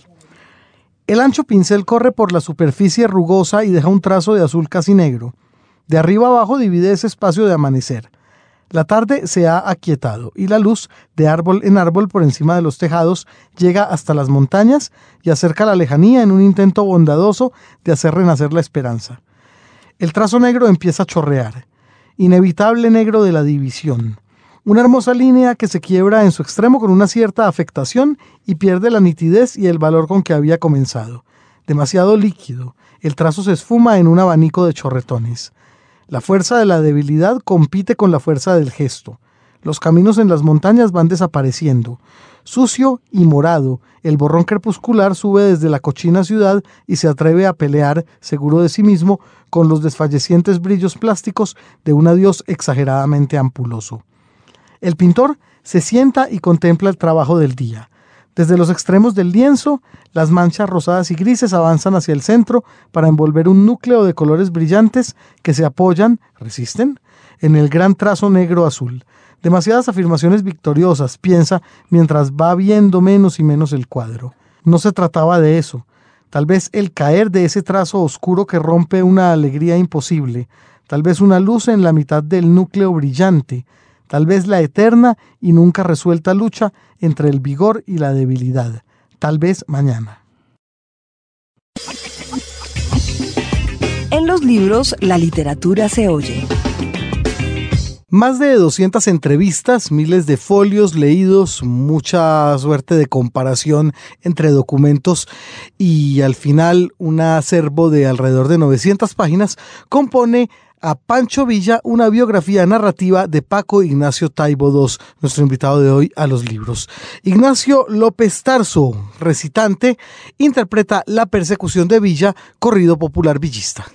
El ancho pincel corre por la superficie rugosa y deja un trazo de azul casi negro. De arriba abajo divide ese espacio de amanecer. La tarde se ha aquietado y la luz, de árbol en árbol por encima de los tejados, llega hasta las montañas y acerca la lejanía en un intento bondadoso de hacer renacer la esperanza. El trazo negro empieza a chorrear, inevitable negro de la división. Una hermosa línea que se quiebra en su extremo con una cierta afectación y pierde la nitidez y el valor con que había comenzado. Demasiado líquido, el trazo se esfuma en un abanico de chorretones. La fuerza de la debilidad compite con la fuerza del gesto. Los caminos en las montañas van desapareciendo. Sucio y morado, el borrón crepuscular sube desde la cochina ciudad y se atreve a pelear, seguro de sí mismo, con los desfallecientes brillos plásticos de un adiós exageradamente ampuloso. El pintor se sienta y contempla el trabajo del día. Desde los extremos del lienzo, las manchas rosadas y grises avanzan hacia el centro para envolver un núcleo de colores brillantes que se apoyan, resisten, en el gran trazo negro azul. Demasiadas afirmaciones victoriosas, piensa, mientras va viendo menos y menos el cuadro. No se trataba de eso. Tal vez el caer de ese trazo oscuro que rompe una alegría imposible, tal vez una luz en la mitad del núcleo brillante, tal vez la eterna y nunca resuelta lucha entre el vigor y la debilidad, tal vez mañana. En los libros, la literatura se oye. Más de 200 entrevistas, miles de folios leídos, mucha suerte de comparación entre documentos y al final un acervo de alrededor de 900 páginas compone a Pancho Villa una biografía narrativa de Paco Ignacio Taibo II, nuestro invitado de hoy a los libros. Ignacio López Tarso, recitante, interpreta La persecución de Villa, corrido popular villista.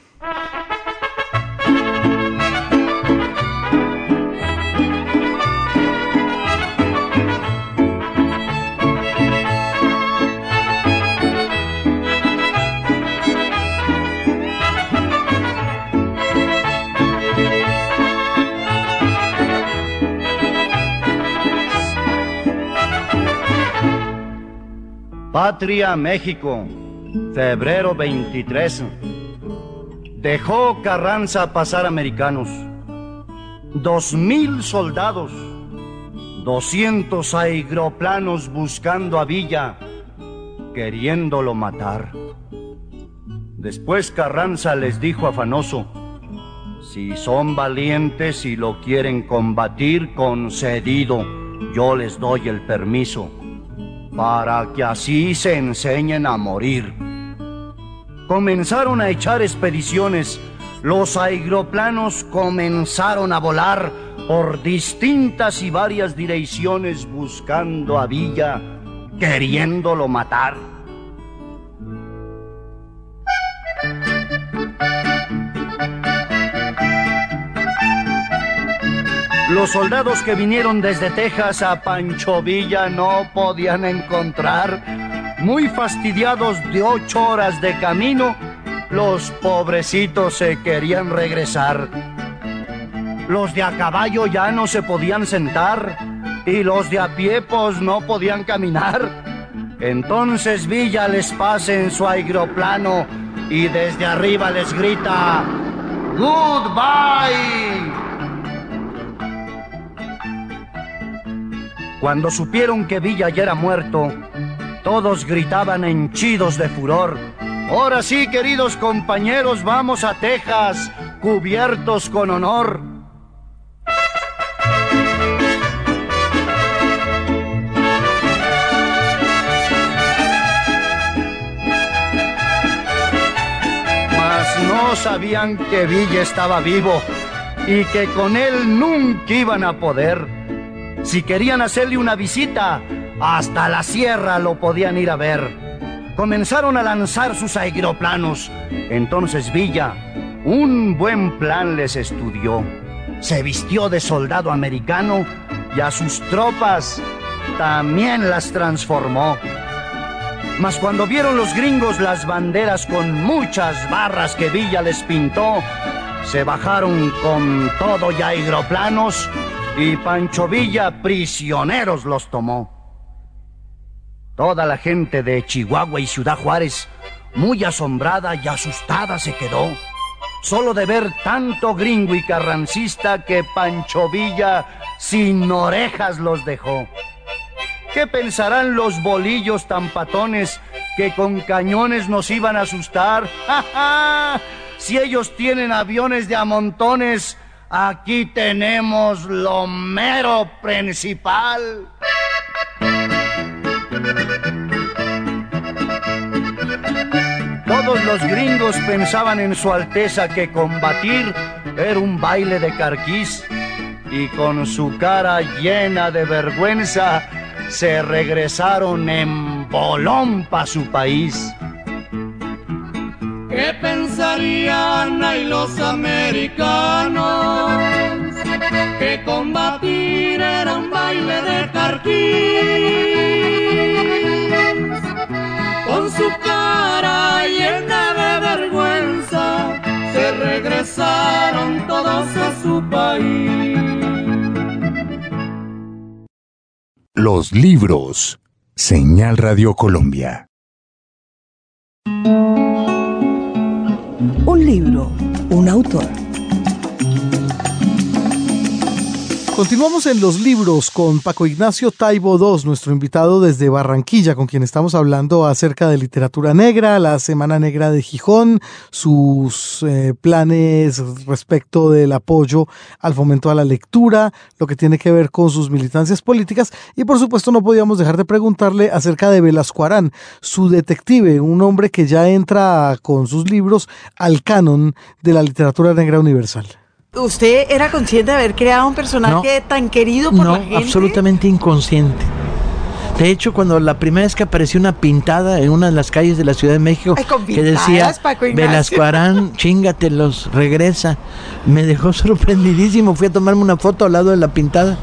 Patria México, febrero 23. Dejó Carranza pasar americanos. Dos mil soldados, doscientos aeroplanos buscando a Villa, queriéndolo matar. Después Carranza les dijo afanoso, si son valientes y lo quieren combatir, concedido, yo les doy el permiso para que así se enseñen a morir. Comenzaron a echar expediciones, los aeroplanos comenzaron a volar por distintas y varias direcciones buscando a Villa, queriéndolo matar. Los soldados que vinieron desde Texas a Pancho Villa no podían encontrar. Muy fastidiados de ocho horas de camino, los pobrecitos se querían regresar. Los de a caballo ya no se podían sentar y los de a pie pues no podían caminar. Entonces Villa les pasa en su aeroplano y desde arriba les grita, Goodbye. Cuando supieron que Villa ya era muerto, todos gritaban henchidos de furor. Ahora sí, queridos compañeros, vamos a Texas, cubiertos con honor. Mas no sabían que Villa estaba vivo y que con él nunca iban a poder. Si querían hacerle una visita, hasta la sierra lo podían ir a ver. Comenzaron a lanzar sus aeroplanos. Entonces Villa, un buen plan les estudió. Se vistió de soldado americano y a sus tropas también las transformó. Mas cuando vieron los gringos las banderas con muchas barras que Villa les pintó, se bajaron con todo y aeroplanos y Pancho Villa prisioneros los tomó. Toda la gente de Chihuahua y Ciudad Juárez, muy asombrada y asustada se quedó, solo de ver tanto gringo y carrancista que Pancho Villa sin orejas los dejó. ¿Qué pensarán los bolillos tan patones que con cañones nos iban a asustar? ¡Ja, Si ellos tienen aviones de a montones, aquí tenemos lo mero principal. Todos los gringos pensaban en su Alteza que combatir era un baile de carquís y con su cara llena de vergüenza se regresaron en bolón pa' su país. ¿Qué pensarían ahí los americanos? Que combatir era un baile de carquís. Con su cara llena de vergüenza, se regresaron todos a su país. Los libros. Señal Radio Colombia. Un libro, un autor. Continuamos en los libros con Paco Ignacio Taibo II, nuestro invitado desde Barranquilla, con quien estamos hablando acerca de literatura negra, la Semana Negra de Gijón, sus eh, planes respecto del apoyo al fomento a la lectura, lo que tiene que ver con sus militancias políticas y por supuesto no podíamos dejar de preguntarle acerca de Velasco Arán, su detective, un hombre que ya entra con sus libros al canon de la literatura negra universal. ¿Usted era consciente de haber creado un personaje tan querido por no, la gente? absolutamente inconsciente. De hecho, cuando la primera vez que apareció una pintada en una de las calles de la Ciudad de México Ay, con que decía. Velasco Arán, chingatelos, regresa, me dejó sorprendidísimo. Fui a tomarme una foto al lado de la pintada.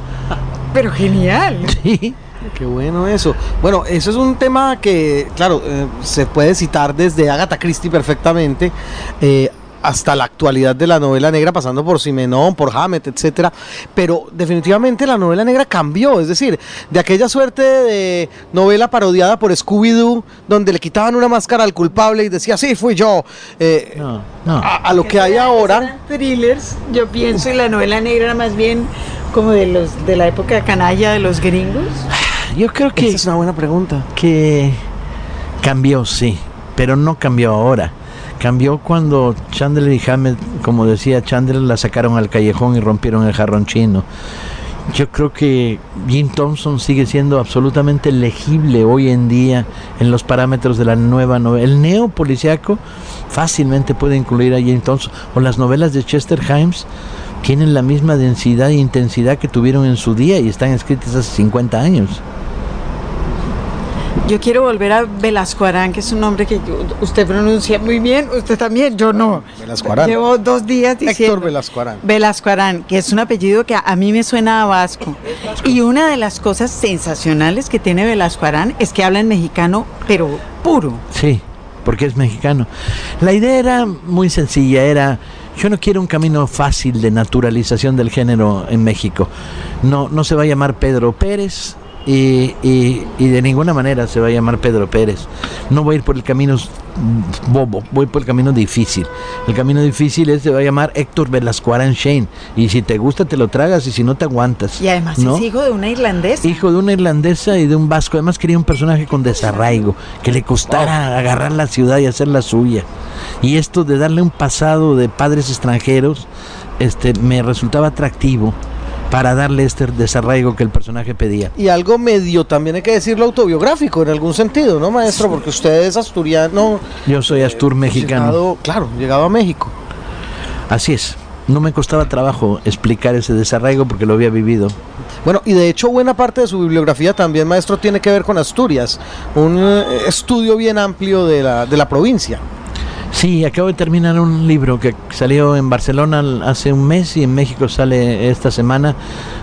Pero genial. Sí. Qué bueno eso. Bueno, eso es un tema que, claro, eh, se puede citar desde Agatha Christie perfectamente. eh, hasta la actualidad de la novela negra, pasando por Simenón, por Hammett, etcétera. Pero definitivamente la novela negra cambió, es decir, de aquella suerte de novela parodiada por Scooby-Doo, donde le quitaban una máscara al culpable y decía, sí, fui yo, eh, No, no. a, a lo que hay ahora. Thrillers, yo pienso, y la novela negra era más bien como de los de la época canalla de los gringos. Yo creo que, Esa es una buena pregunta. que cambió, sí, pero no cambió ahora. Cambió cuando Chandler y Hammett, como decía Chandler, la sacaron al callejón y rompieron el jarrón chino. Yo creo que Jim Thompson sigue siendo absolutamente legible hoy en día en los parámetros de la nueva novela. El neopoliciaco fácilmente puede incluir a Jim Thompson. O las novelas de Chester Himes tienen la misma densidad e intensidad que tuvieron en su día y están escritas hace 50 años. Yo quiero volver a Velasco Arán, que es un nombre que yo- usted pronuncia muy bien, usted también, yo no. Velasco Arán. Llevo dos días diciendo. Héctor Velasco Arán. Velasco Arán, que es un apellido que a, a mí me suena a vasco. Y una de las cosas sensacionales que tiene Velasco Arán es que habla en mexicano, pero puro. Sí, porque es mexicano. La idea era muy sencilla, era yo no quiero un camino fácil de naturalización del género en México. No, no se va a llamar Pedro Pérez y, y- y de ninguna manera se va a llamar Pedro Pérez. No voy a ir por el camino bobo, voy por el camino difícil. El camino difícil es se va a llamar Héctor Velasco Arán Shane. Y si te gusta te lo tragas y si no te aguantas. Y además ¿no? es hijo de una irlandesa. Hijo de una irlandesa y de un vasco. Además quería un personaje con desarraigo, que le costara agarrar la ciudad y hacer la suya. Y esto de darle un pasado de padres extranjeros, este, me resultaba atractivo para darle este desarraigo que el personaje pedía. Y algo medio, también hay que decirlo, autobiográfico en algún sentido, ¿no, maestro? Porque usted es asturiano. Yo soy Astur mexicano. llegado- claro, llegado a México. Así es. No me costaba trabajo explicar ese desarraigo porque lo había vivido. Bueno, y de hecho buena parte de su bibliografía también, maestro, tiene que ver con Asturias, un eh, estudio bien amplio de la, de la provincia. Sí, acabo de terminar un libro que salió en Barcelona hace un mes y en México sale esta semana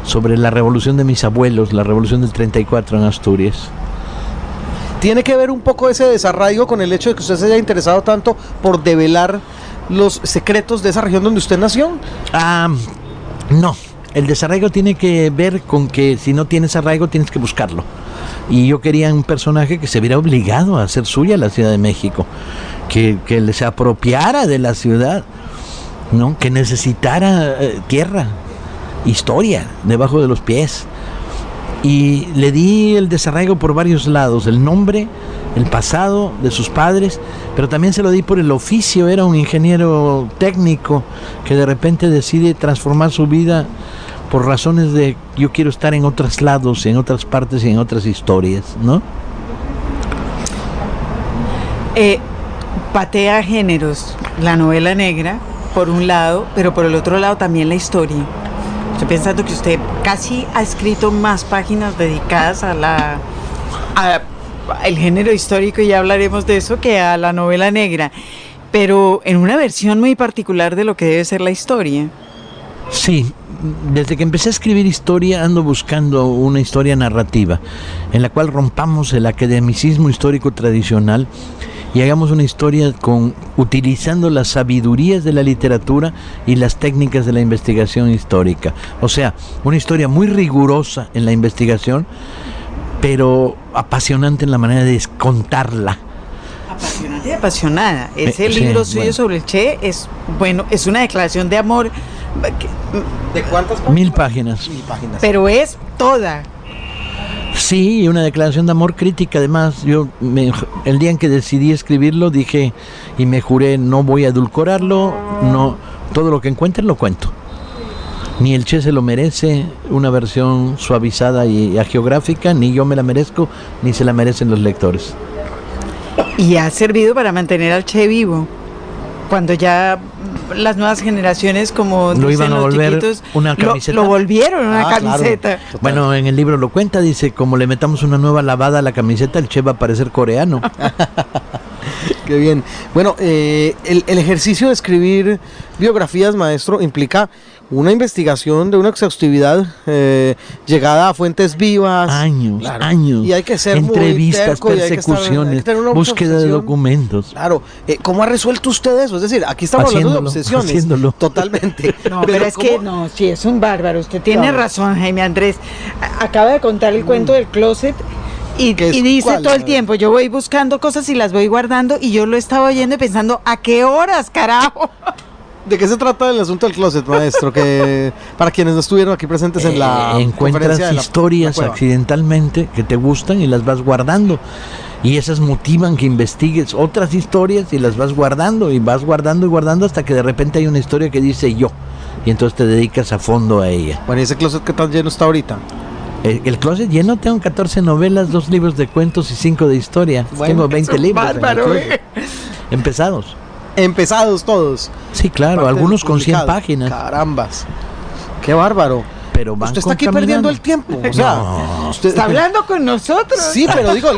sobre la revolución de mis abuelos, la revolución del 34 en Asturias. ¿Tiene que ver un poco ese desarraigo con el hecho de que usted se haya interesado tanto por develar los secretos de esa región donde usted nació? Ah, no. El desarraigo tiene que ver con que si no tienes arraigo tienes que buscarlo. Y yo quería un personaje que se viera obligado a hacer suya la Ciudad de México, que, que se apropiara de la ciudad, ¿no? que necesitara eh, tierra, historia debajo de los pies. Y le di el desarraigo por varios lados, el nombre, el pasado de sus padres, pero también se lo di por el oficio, era un ingeniero técnico que de repente decide transformar su vida por razones de yo quiero estar en otros lados, en otras partes y en otras historias, ¿no? Eh, patea géneros, la novela negra, por un lado, pero por el otro lado también la historia. Estoy pensando que usted casi ha escrito más páginas dedicadas a la a el género histórico y ya hablaremos de eso que a la novela negra, pero en una versión muy particular de lo que debe ser la historia. Sí, desde que empecé a escribir historia ando buscando una historia narrativa en la cual rompamos el academicismo histórico tradicional y hagamos una historia con utilizando las sabidurías de la literatura y las técnicas de la investigación histórica. O sea, una historia muy rigurosa en la investigación, pero apasionante en la manera de contarla. Apasionante y apasionada. Ese Eh, sí, libro suyo bueno. sobre el Che es, bueno, es una declaración de amor, ¿De cuántas Mil páginas. Mil páginas. pero es toda. Sí, y una declaración de amor crítica. Además, yo me- el día en que decidí escribirlo dije y me juré no voy a edulcorarlo, no todo lo que encuentre lo cuento. Ni el Che se lo merece una versión suavizada y geográfica, ni yo me la merezco, ni se la merecen los lectores. Y ha servido para mantener al Che vivo. Cuando ya las nuevas generaciones, como Lo iban a los volver chiquitos, una camiseta. Lo, volvieron una Ah, claro. camiseta. Bueno, en el libro lo cuenta, dice, como le metamos una nueva lavada a la camiseta, el Che va a parecer coreano. Qué bien. Bueno, eh, el, el ejercicio de escribir biografías, maestro, implica una investigación de una exhaustividad eh, llegada a fuentes vivas. Años, Claro. años. Y hay que ser muy Entrevistas, terco y hay que estar- hay que persecuciones, búsqueda de documentos. Claro, eh, ¿cómo ha resuelto usted eso? Es decir, aquí estamos hablando Haciéndolo, de obsesiones. haciéndolo. Totalmente. No, pero, es que ¿cómo- no, sí, es un bárbaro. Usted tiene Claro. razón, Jaime Andrés. Acaba de contar el cuento del closet. Y, ¿Qué es y dice cuál? todo el tiempo, yo voy buscando cosas y las voy guardando y yo lo estaba oyendo y pensando, ¿a qué horas, carajo? ¿De qué se trata el asunto del closet, maestro? Que para quienes no estuvieron aquí presentes en la Eh, encuentras conferencia de la- historias la accidentalmente que te gustan y las vas guardando. Y esas motivan que investigues otras historias y las vas guardando y vas guardando y guardando hasta que de repente hay una historia que dice yo. Y entonces te dedicas a fondo a ella. Bueno, ¿y ese closet que tan lleno está ahorita? El, closet lleno, tengo 14 novelas, dos libros de cuentos y 5 de historia. Bueno, tengo 20 es un libros bárbaro. ¿eh? empezados. Empezados todos. Sí, claro, Parte algunos con 100 publicado. páginas. Carambas. Qué bárbaro. Pero van Usted está aquí perdiendo el tiempo. O sea, No. usted Está hablando con nosotros. Sí, pero digo,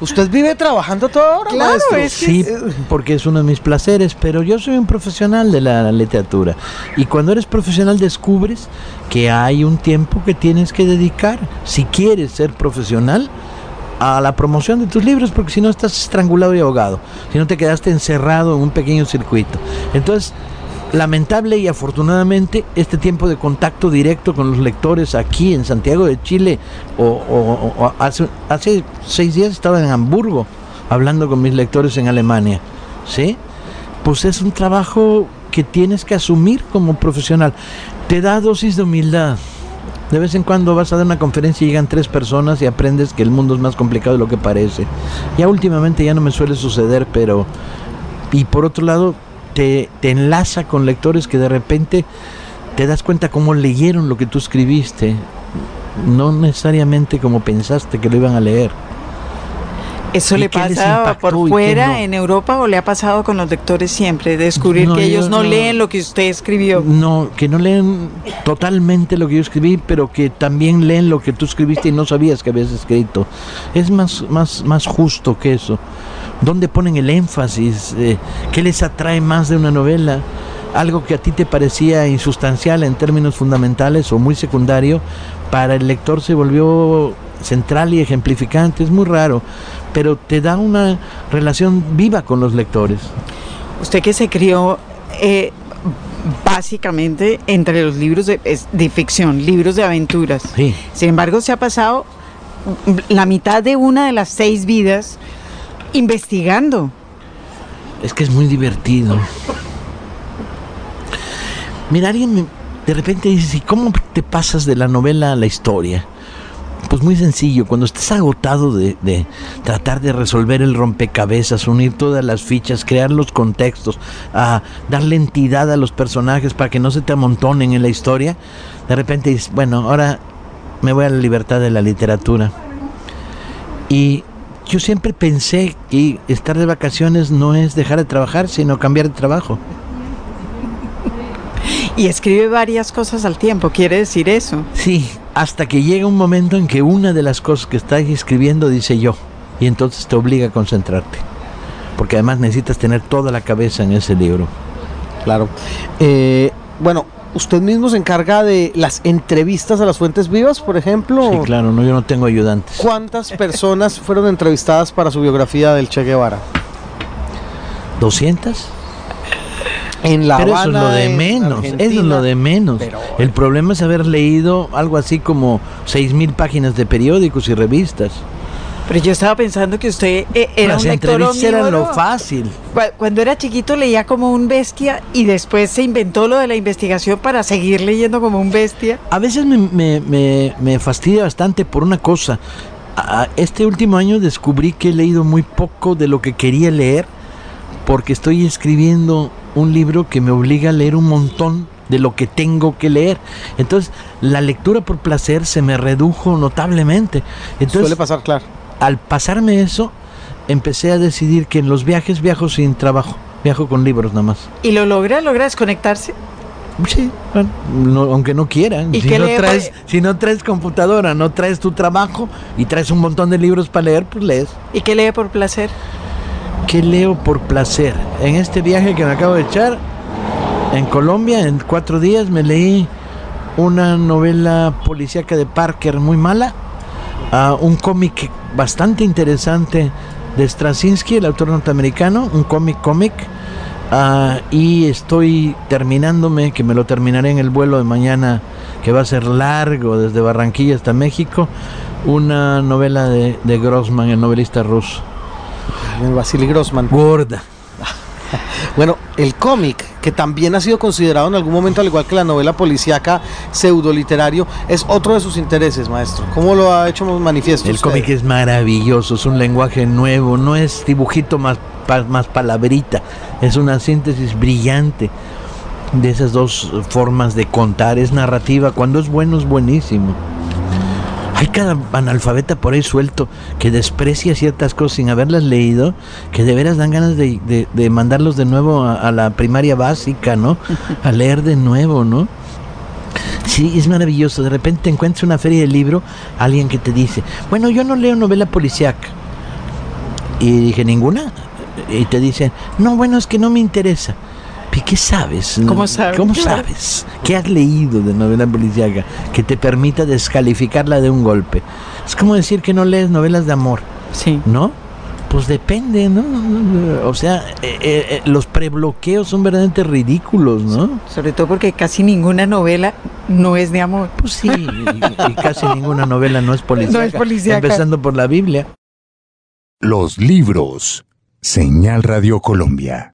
usted vive trabajando toda hora, Claro, maestro. es que Sí, porque es uno de mis placeres, pero yo soy un profesional de la literatura. Y cuando eres profesional descubres que hay un tiempo que tienes que dedicar, si quieres ser profesional, a la promoción de tus libros, porque si no estás estrangulado y ahogado, si no te quedaste encerrado en un pequeño circuito. Entonces, lamentable y afortunadamente, este tiempo de contacto directo con los lectores aquí en Santiago de Chile, o, hace, hace seis días estaba en Hamburgo hablando con mis lectores en Alemania, ¿sí? Pues es un trabajo que tienes que asumir como profesional. Te da dosis de humildad. De vez en cuando vas a dar una conferencia y llegan tres personas y aprendes que el mundo es más complicado de lo que parece. Ya últimamente ya no me suele suceder, pero... Y por otro lado, te, te enlaza con lectores que de repente te das cuenta cómo leyeron lo que tú escribiste. No necesariamente como pensaste que lo iban a leer. ¿Eso ¿Y le pasa por fuera no? en Europa o le ha pasado con los lectores siempre? Descubrir No, que ellos no, no- leen lo que usted escribió. No, que no leen totalmente lo que yo escribí, pero que también leen lo que tú escribiste y no sabías que habías escrito. Es más, más, más justo que eso. ¿Dónde ponen el énfasis? Eh, ¿Qué les atrae más de una novela? Algo que a ti te parecía insustancial en términos fundamentales o muy secundario, para el lector se volvió central y ejemplificante. Es muy raro, pero te da una relación viva con los lectores. Usted que se crió eh, básicamente entre los libros de, de ficción, libros de aventuras. Sí. Sin embargo, se ha pasado la mitad de una de las seis vidas investigando. Es que es muy divertido. Mira, alguien me- de repente dice, ¿y cómo te pasas de la novela a la historia? Pues muy sencillo, cuando estés agotado de, tratar de resolver el rompecabezas, unir todas las fichas, crear los contextos, a darle entidad a los personajes para que no se te amontonen en la historia, de repente dices, bueno, ahora me voy a la libertad de la literatura. Y yo siempre pensé que estar de vacaciones no es dejar de trabajar, sino cambiar de trabajo. Y escribe varias cosas al tiempo, quiere decir eso. Sí, hasta que llega un momento en que una de las cosas que estás escribiendo dice yo, y entonces te obliga a concentrarte. Porque además necesitas tener toda la cabeza en ese libro. Claro. Eh, bueno, usted mismo se encarga de las entrevistas a las fuentes vivas, por ejemplo. Sí, claro, no, yo no tengo ayudantes. ¿Cuántas personas fueron entrevistadas para su biografía del Che Guevara? ¿200? En La Pero eso es Habana, lo de en menos, eso es lo de menos. Pero- El problema es haber leído algo así como 6.000 páginas de periódicos y revistas. Pero yo estaba pensando que usted eh, era Las un lector entrevistas eran lo omnívoro. fácil. Cu- Cuando era chiquito leía como un bestia y después se inventó lo de la investigación para seguir leyendo como un bestia. A veces me, me- me- me fastidia bastante por una cosa. Este último año descubrí que he leído muy poco de lo que quería leer porque estoy escribiendo un libro que me obliga a leer un montón de lo que tengo que leer. Entonces, la lectura por placer se me redujo notablemente. Entonces, Suele pasar, claro. Al pasarme eso, empecé a decidir que en los viajes viajo sin trabajo, viajo con libros nada más. ¿Y lo logra? ¿Logra desconectarse? Sí, bueno, no- aunque no quieran. ¿Y Si qué no, lee, traes, pues? si no traes computadora, no traes tu trabajo y traes un montón de libros para leer, pues lees. ¿Y qué lee por placer? ¿Qué leo por placer? En este viaje que me acabo de echar, en Colombia, en cuatro días, me leí una novela policíaca de Parker muy mala, ah, un cómic bastante interesante de Straczynski, el autor norteamericano, un cómic cómic, ah, y estoy terminándome, que me lo terminaré en el vuelo de mañana, que va a ser largo desde Barranquilla hasta México, una novela de, de Grossman, el novelista ruso. El Vasily Grossman. Gorda. Bueno, el cómic, que también ha sido considerado en algún momento, al igual que la novela policíaca pseudo-literario, es otro de sus intereses, maestro. ¿Cómo lo ha hecho manifiesto El usted? cómic es maravilloso, es un lenguaje nuevo, no es dibujito más, más palabrita, es una síntesis brillante de esas dos formas de contar, es narrativa, cuando es bueno es buenísimo. Hay cada analfabeta por ahí suelto que desprecia ciertas cosas sin haberlas leído, que de veras dan ganas de, de- de mandarlos de nuevo a, a la primaria básica, ¿no? A leer de nuevo, ¿no? Sí, es maravilloso. De repente encuentras una feria de libro, alguien que te dice, bueno, yo no leo novela policíaca. Y dije, ¿ninguna? Y te dicen, no, bueno, es que no me interesa. ¿Y qué sabes? ¿Cómo sabe? ¿Cómo sabes? ¿Qué has leído de novela policíaca que te permita descalificarla de un golpe? Es como decir que no lees novelas de amor, Sí. ¿no? Pues depende, ¿no? O sea, eh, eh, eh, los prebloqueos son verdaderamente ridículos, ¿no? Sobre todo porque casi ninguna novela no es de amor. Pues sí, y, y casi ninguna novela no es policíaca. No es policíaca. Empezando por la Biblia. Los libros. Señal Radio Colombia.